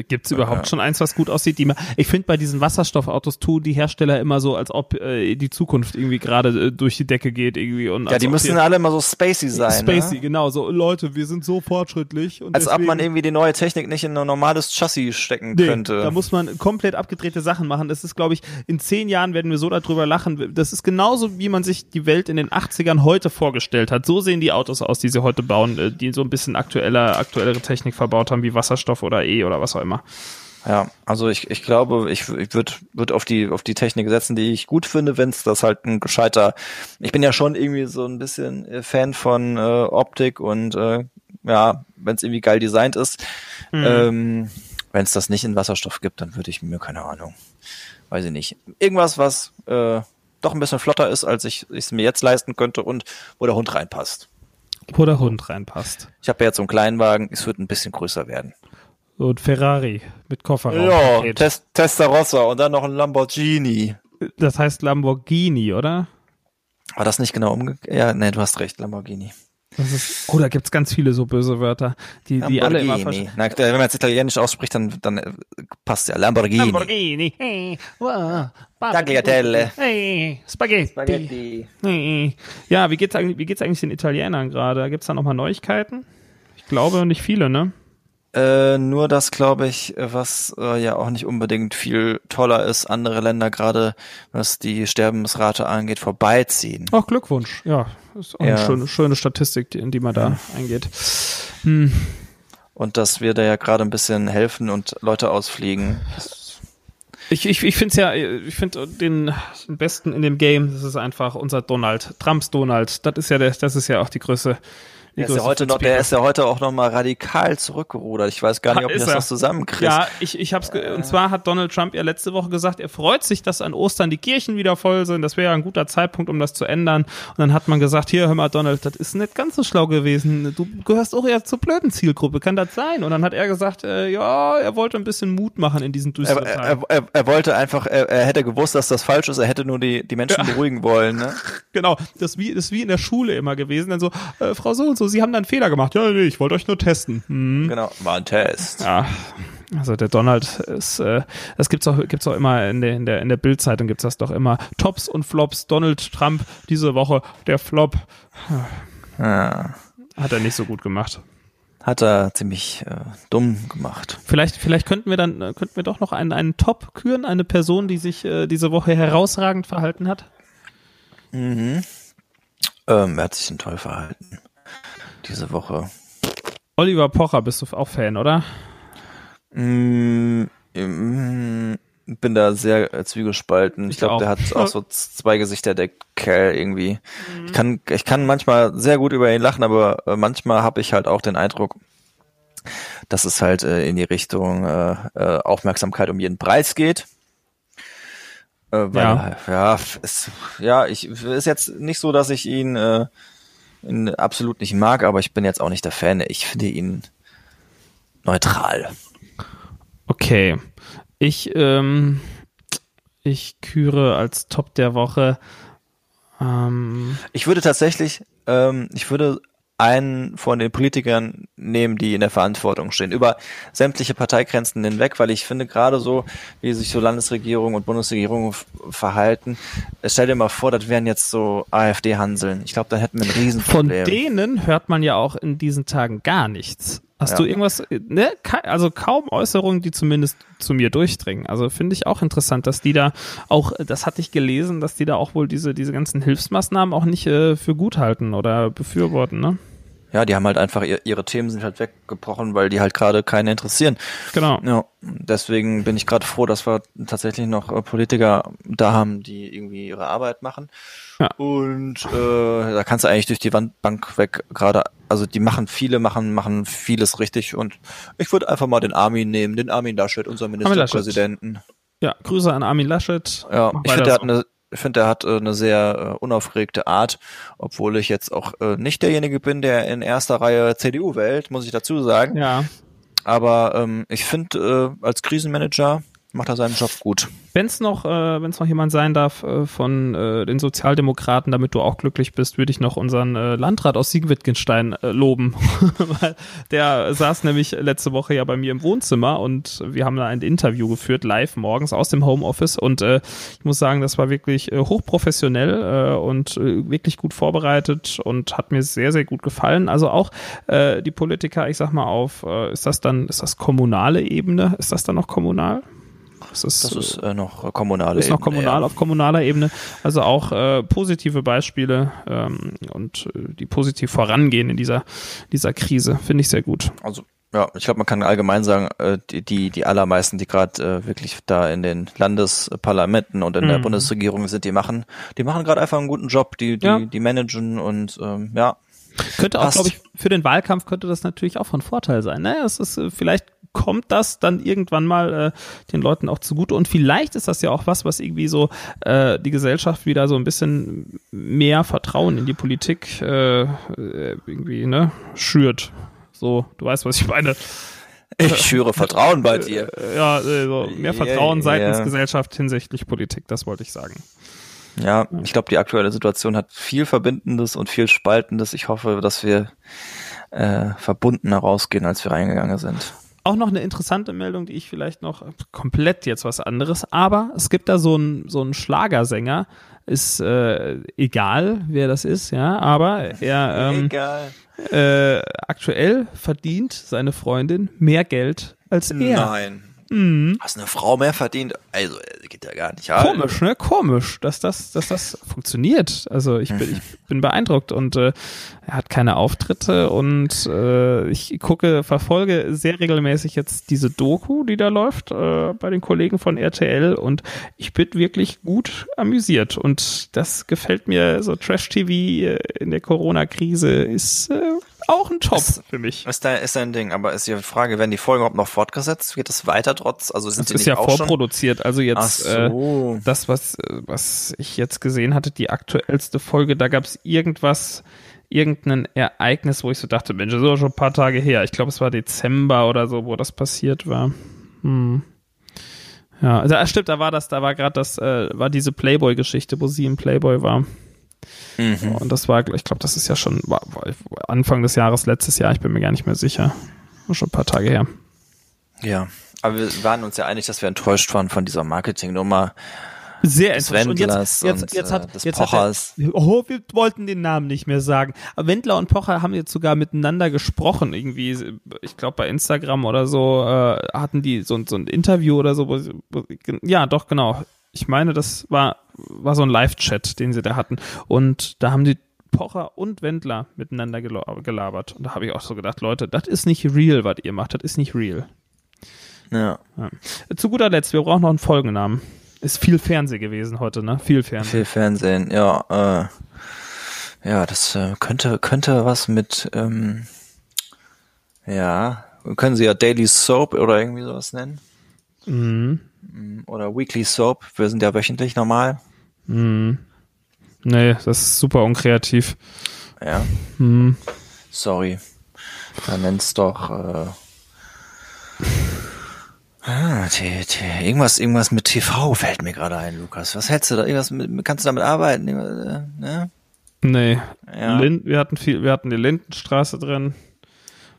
Gibt's überhaupt schon eins, was gut aussieht? Die, ich finde bei diesen Wasserstoffautos tun die Hersteller immer so, als ob äh, die Zukunft irgendwie gerade äh, durch die Decke geht irgendwie und Ja, die müssen alle immer so spacey sein. Spacey, ne? genau so Leute, wir sind so fortschrittlich und Als ob man deswegen- irgendwie die neue Technik nicht in ein normales Chassis stecken Nee, könnte. da muss man komplett abgedrehte Sachen machen. Das ist, glaube ich, in zehn Jahren werden wir so darüber lachen. Das ist genauso, wie man sich die Welt in den 80ern heute vorgestellt hat. So sehen die Autos aus, die sie heute bauen, äh, die so ein bisschen aktueller, aktuellere Technik verbaut haben, wie Wasserstoff oder E oder was auch immer. Ja, also ich, ich glaube, ich, ich würde würd auf die auf die Technik setzen, die ich gut finde, wenn es das halt ein gescheiter. Ich bin ja schon irgendwie so ein bisschen äh, Fan von äh, Optik und äh, ja, wenn es irgendwie geil designt ist. Ähm, wenn es das nicht in Wasserstoff gibt, dann würde ich mir keine Ahnung, weiß ich nicht, irgendwas, was äh, doch ein bisschen flotter ist, als ich es mir jetzt leisten könnte und wo der Hund reinpasst. Wo der Hund reinpasst. Ich habe ja jetzt so einen Kleinwagen, es wird ein bisschen größer werden. So ein Ferrari mit Kofferraum. Ja, Paket. Tes Testarossa und dann noch ein Lamborghini. Das heißt Lamborghini, oder? War das nicht genau umgekehrt? Ja, nee, du hast recht, Lamborghini. Das ist, oh, da gibt's ganz viele so böse Wörter, die, die alle immer Na, wenn man jetzt Italienisch ausspricht, dann, dann äh, passt ja. Lamborghini. Lamborghini. Hey, wow. Tagliatelle. Hey, Spaghetti. Spaghetti. Hey. Ja, wie geht's eigentlich, wie geht's eigentlich den Italienern gerade? Gibt's da nochmal Neuigkeiten? Ich glaube nicht viele, ne? Äh, nur das, glaube ich, was äh, ja auch nicht unbedingt viel toller ist, andere Länder gerade, was die Sterbensrate angeht, vorbeiziehen. Ach, Glückwunsch. Ja, ist auch Ja. eine schöne, schöne Statistik, die- in die man da eingeht. Hm. Und dass wir da ja gerade ein bisschen helfen und Leute ausfliegen. Ich, ich, ich finde es ja, ich finde den, den besten in dem Game, das ist einfach unser Donald, Trumps Donald. Das ist ja der, das ist ja auch die Größe. Der ist, ja heute noch, der ist ja heute auch noch mal radikal zurückgerudert. Ich weiß gar nicht, ob ich das er. noch zusammenkriege. Ja, ich, ich hab's, ge und zwar hat Donald Trump ja letzte Woche gesagt, er freut sich, dass an Ostern die Kirchen wieder voll sind. Das wäre ja ein guter Zeitpunkt, um das zu ändern. Und dann hat man gesagt, hier, hör mal, Donald, das ist nicht ganz so schlau gewesen. Du gehörst auch eher zur blöden Zielgruppe. Kann das sein? Und dann hat er gesagt, äh, ja, er wollte ein bisschen Mut machen in diesen Er, düsteren er, Tagen. er, er wollte einfach, er, er hätte gewusst, dass das falsch ist, er hätte nur die, die Menschen beruhigen wollen. Ne? [laughs] Genau, das ist wie, das wie in der Schule immer gewesen. Dann so, äh, Frau so und so, Sie haben da einen Fehler gemacht. Ja, nee, ich wollte euch nur testen. Hm. Genau, war ein Test. Ja, also der Donald ist, äh, das gibt's auch, gibt's auch immer in der, in der, in der Bildzeitung gibt's das doch immer. Tops und Flops. Donald Trump diese Woche, der Flop, Ja, hat er nicht so gut gemacht. hat er ziemlich äh, dumm gemacht. Vielleicht, vielleicht könnten wir dann, äh, könnten wir doch noch einen, einen Top küren, eine Person, die sich äh, diese Woche herausragend verhalten hat. Mhm. Ähm, er hat sich denn toll verhalten. Diese Woche. Oliver Pocher bist du auch Fan, oder? Mm, mm, bin da sehr äh, zwiegespalten. Ich Ich glaube, der hat auch so zwei Gesichter, der Kerl irgendwie. Ich kann, ich kann manchmal sehr gut über ihn lachen, aber äh, manchmal habe ich halt auch den Eindruck, dass es halt äh, in die Richtung äh, äh, Aufmerksamkeit um jeden Preis geht. Weil, Ja. ja, es, ja, ich ist jetzt nicht so, dass ich ihn, ihn absolut nicht mag, aber ich bin jetzt auch nicht der Fan. Ich finde ihn neutral. Okay. Ich, ähm, ich küre als Top der Woche. Ähm, Ich würde tatsächlich, ähm, ich würde einen von den Politikern nehmen, die in der Verantwortung stehen, über sämtliche Parteigrenzen hinweg, weil ich finde gerade so, wie sich so Landesregierung und Bundesregierung verhalten, stell dir mal vor, das wären jetzt so AfD-Hanseln. Ich glaube, da hätten wir ein von Riesenproblem. denen hört man ja auch in diesen Tagen gar nichts. Hast Ja. du irgendwas, äh, ne? Also kaum Äußerungen, die zumindest zu mir durchdringen. Also finde ich auch interessant, dass die da auch, äh, das hatte ich gelesen, dass die da auch wohl diese, diese ganzen Hilfsmaßnahmen auch nicht äh, für gut halten oder befürworten, ne? Ja, die haben halt einfach, ihr, ihre Themen sind halt weggebrochen, weil die halt gerade keine interessieren. Genau. Ja, deswegen bin ich gerade froh, dass wir tatsächlich noch äh, Politiker da haben, die irgendwie ihre Arbeit machen. Ja. Und äh, da kannst du eigentlich durch die Wandbank weg gerade, also die machen viele, machen machen vieles richtig und ich würde einfach mal den Armin nehmen, den Armin Laschet, unser Laschet. Ministerpräsidenten. Ja, Grüße an Armin Laschet. Ja, Mach ich finde, der hat eine ich finde, er hat äh, eine sehr äh, unaufgeregte Art, obwohl ich jetzt auch äh, nicht derjenige bin, der in erster Reihe CDU wählt, muss ich dazu sagen. Ja, Aber ähm, ich finde, äh, als Krisenmanager macht er seinen Job gut. Wenn es noch, äh, wenn es noch jemand sein darf äh, von äh, den Sozialdemokraten, damit du auch glücklich bist, würde ich noch unseren äh, Landrat aus Siegen-Wittgenstein äh, loben, [laughs] weil der saß nämlich letzte Woche ja bei mir im Wohnzimmer und wir haben da ein Interview geführt live morgens aus dem Homeoffice und äh, ich muss sagen, das war wirklich äh, hochprofessionell äh, und äh, wirklich gut vorbereitet und hat mir sehr sehr gut gefallen. Also auch äh, die Politiker, ich sag mal auf, äh, ist das dann, ist das kommunale Ebene? Ist das dann noch kommunal? Das ist, Das ist äh, noch kommunale ist noch Ebene, kommunal ja. auf kommunaler Ebene. Also auch äh, positive Beispiele ähm, und äh, die positiv vorangehen in dieser, dieser Krise. Finde ich sehr gut. Also ja, ich glaube, man kann allgemein sagen, äh, die, die, allermeisten, die gerade äh, wirklich da in den Landesparlamenten und in der Mhm. Bundesregierung sind, die machen, die machen gerade einfach einen guten Job, die, die, Ja. die managen und ähm, ja, Könnte auch, glaube ich, für den Wahlkampf könnte das natürlich auch von Vorteil sein. Naja, es ist, äh, vielleicht kommt das dann irgendwann mal äh, den Leuten auch zugute und vielleicht ist das ja auch was, was irgendwie so äh, die Gesellschaft wieder so ein bisschen mehr Vertrauen in die Politik äh, äh, irgendwie ne schürt. So, du weißt, was ich meine. ich schüre Vertrauen bei dir. [laughs] Äh, Ja, äh, so mehr Vertrauen seitens ja. Gesellschaft hinsichtlich Politik, das wollte ich sagen. Ja, ich glaube, die aktuelle Situation hat viel Verbindendes und viel Spaltendes. Ich hoffe, dass wir äh, verbundener rausgehen, als wir reingegangen sind. Auch noch eine interessante Meldung, die ich vielleicht noch komplett jetzt was anderes, aber es gibt da so einen so einen Schlagersänger, ist äh, egal, wer das ist, ja, aber er ähm, äh, aktuell verdient seine Freundin mehr Geld als er. Nein. Mhm. Hast eine Frau mehr verdient? Also, äh, geht ja gar nicht. Ja, Komisch, ne? Komisch, dass das, dass das funktioniert. Also ich bin, ich [laughs] bin beeindruckt und äh, er hat keine Auftritte und äh, ich gucke, verfolge sehr regelmäßig jetzt diese Doku, die da läuft äh, bei den Kollegen von RTL und ich bin wirklich gut amüsiert und das gefällt mir. So Trash-TV äh, in der Corona-Krise ist äh, auch ein Top Ist- für mich. Ist dein, ist dein Ding, aber ist die Frage, werden die Folgen überhaupt noch fortgesetzt? Geht es weiter trotz? Also sind Das die ist ja auch schon? vorproduziert, also jetzt äh, so. das, was, äh, was ich jetzt gesehen hatte, die aktuellste Folge, da gab es irgendwas, irgendein Ereignis, wo ich so dachte, Mensch, das ist doch schon ein paar Tage her. Ich glaube, es war Dezember oder so, wo das passiert war. Hm. Ja, also ah, stimmt, da war das, da war gerade das, äh, war diese Playboy-Geschichte, wo sie im Playboy war. Mhm. Und das war, ich glaube, das ist ja schon war, war Anfang des Jahres, letztes Jahr, ich bin mir gar nicht mehr sicher. War schon ein paar Tage her. Ja. Aber wir waren uns ja einig, dass wir enttäuscht waren von dieser Marketingnummer Sehr des enttäuscht. Und jetzt, jetzt, und, jetzt äh, hat, des jetzt hat Pochers. er, oh, wir wollten den Namen nicht mehr sagen. Aber Wendler und Pocher haben jetzt sogar miteinander gesprochen, irgendwie, ich glaube bei Instagram oder so, äh, hatten die so, ein- so ein Interview oder so, wo, wo, ja, doch, genau. Ich meine, das war, war so ein Live-Chat, den sie da hatten. Und da haben die Pocher und Wendler miteinander gelabert. Und da habe ich auch so gedacht, Leute, das ist nicht real, was ihr macht. Das ist nicht real. Ja. Zu guter Letzt, wir brauchen noch einen Folgennamen. Ist viel Fernseh gewesen heute, ne? Viel Fernseh. Viel Fernsehen, ja. Äh, ja, das äh, könnte könnte was mit ähm, ja, können Sie ja Daily Soap oder irgendwie sowas nennen Mhm. Oder Weekly Soap. Wir sind ja wöchentlich normal. Mhm. Nee, das ist super unkreativ. Ja, Mhm. sorry. Dann nenn's doch äh, ah, t, t, irgendwas irgendwas mit TV fällt mir gerade ein, Lukas. Was hältst du da? Irgendwas mit, kannst du damit arbeiten? Äh, ne? Nee. Ja. Lind, wir hatten viel, wir hatten die Lindenstraße drin.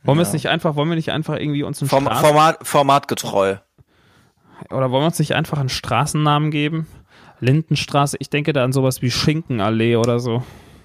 Wollen wir Ja. es nicht einfach, wollen wir nicht einfach irgendwie uns einen Form, Format formatgetreu. Oder wollen wir uns nicht einfach einen Straßennamen geben? Lindenstraße, ich denke da an sowas wie Schinkenallee oder so.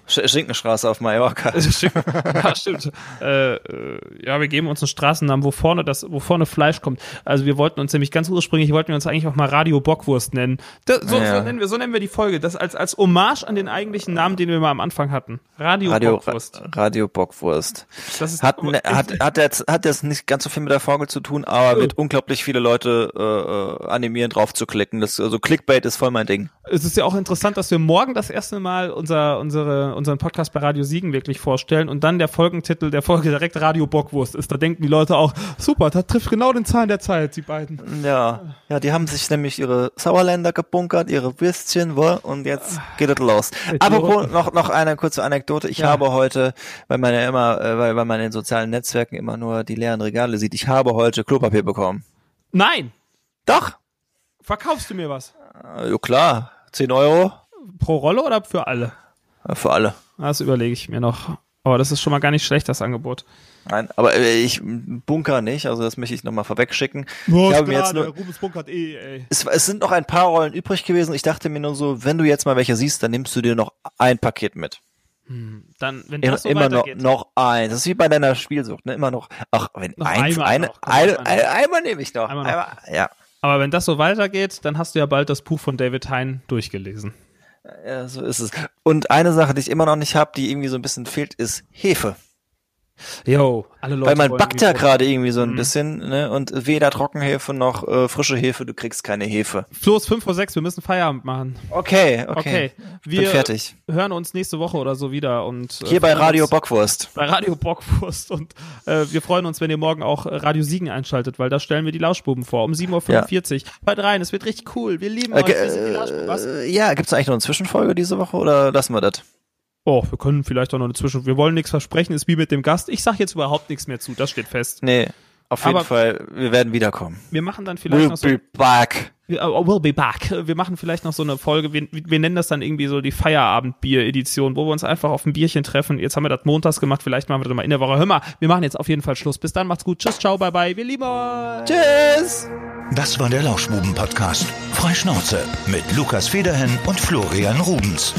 Sch Schinkenstraße auf Mallorca. [laughs] ja, stimmt. Äh, äh, ja, wir geben uns einen Straßennamen, wo vorne das, wo vorne Fleisch kommt. Also wir wollten uns nämlich ganz ursprünglich wollten wir uns eigentlich auch mal Radio Bockwurst nennen. Das, so, Ja. so nennen wir, so nennen wir die Folge. Das als als Hommage an den eigentlichen Namen, den wir mal am Anfang hatten. Radio, Radio, Bockwurst. Radio Bockwurst. Das ist Hat, ne, hat, hat, jetzt, hat jetzt nicht ganz so viel mit der Folge zu tun, aber wird unglaublich viele Leute äh, äh, animieren, drauf zu klicken. Das, also Clickbait ist voll mein Ding. es ist ja auch interessant, dass wir morgen das erste Mal unser, unsere, unseren Podcast bei Radio Siegen wirklich vorstellen und dann der Folgentitel der Folge direkt Radio Bockwurst ist. Da denken die Leute auch, super, das trifft genau den Zahlen der Zeit, die beiden. Ja, ja, die haben sich nämlich ihre Sauerländer gebunkert, ihre Würstchen, wo, und jetzt geht es los. Apropos noch noch eine kurze Anekdote. Ich Ja. habe heute, weil man ja immer, äh, weil, weil man in sozialen Netzwerken immer nur die leeren Regale sieht, ich habe heute Klopapier bekommen. Nein! Doch, Verkaufst du mir was? Äh, ja, klar, 10 Euro Pro Rolle oder für alle? Für alle. Das überlege ich mir noch. Aber das ist schon mal gar nicht schlecht, das Angebot. Nein, aber äh, ich bunker nicht, also das möchte ich nochmal vorwegschicken. ich habe mir jetzt nur, Rubens bunkert eh, ey. es, es sind noch ein paar Rollen übrig gewesen. Ich dachte mir nur so, wenn du jetzt mal welche siehst, dann nimmst du dir noch ein Paket mit. Dann, wenn Immer, das so immer noch, noch eins. Das ist wie bei deiner Spielsucht, ne? Immer noch. Ach, wenn Noch ein, einmal eine, noch, einmal noch. ein, einmal nehme ich noch. Einmal noch. Einmal, ja. Aber wenn das so weitergeht, dann hast du ja bald das Buch von David Hein durchgelesen. Ja, so ist es. Und eine Sache, die ich immer noch nicht habe, die irgendwie so ein bisschen fehlt, ist Hefe. Yo, alle Leute. Weil man backt ja gerade irgendwie so ein Mhm. bisschen, ne? Und weder Trockenhefe noch äh, frische Hefe, du kriegst keine Hefe. Flo, es ist 5 vor 6, wir müssen Feierabend machen. Okay, okay. Okay, Bin wir fertig. hören uns nächste Woche oder so wieder. und äh, Hier bei Radio Bockwurst. Bei Radio Bockwurst und äh, wir freuen uns, wenn ihr morgen auch äh, Radio Siegen einschaltet, weil da stellen wir die Lauschbuben vor um 7.45 Uhr. Hört rein, es wird richtig cool. Wir lieben Äh, euch. Wir äh, ja, gibt's eigentlich noch eine Zwischenfolge diese Woche oder lassen wir das? Oh, wir können vielleicht auch noch eine Zwischen. Wir wollen nichts versprechen, ist wie mit dem Gast. Ich sag jetzt überhaupt nichts mehr zu, das steht fest. Nee, auf jeden Aber- Fall, wir werden wiederkommen. Wir machen dann vielleicht We'll noch so. be back. Wir- oh, We'll be back. Wir machen vielleicht noch so eine Folge, wir, wir nennen das dann irgendwie so die Feierabend-Bier-Edition, wo wir uns einfach auf ein Bierchen treffen. Jetzt haben wir das montags gemacht, vielleicht machen wir das mal in der Woche. Hör mal, wir machen jetzt auf jeden Fall Schluss. Bis dann, macht's gut. Tschüss, ciao, bye bye. Wir lieben euch. Tschüss! Das war der Lauschbuben-Podcast. Freischnauze mit Lukas Federhen und Florian Rubens.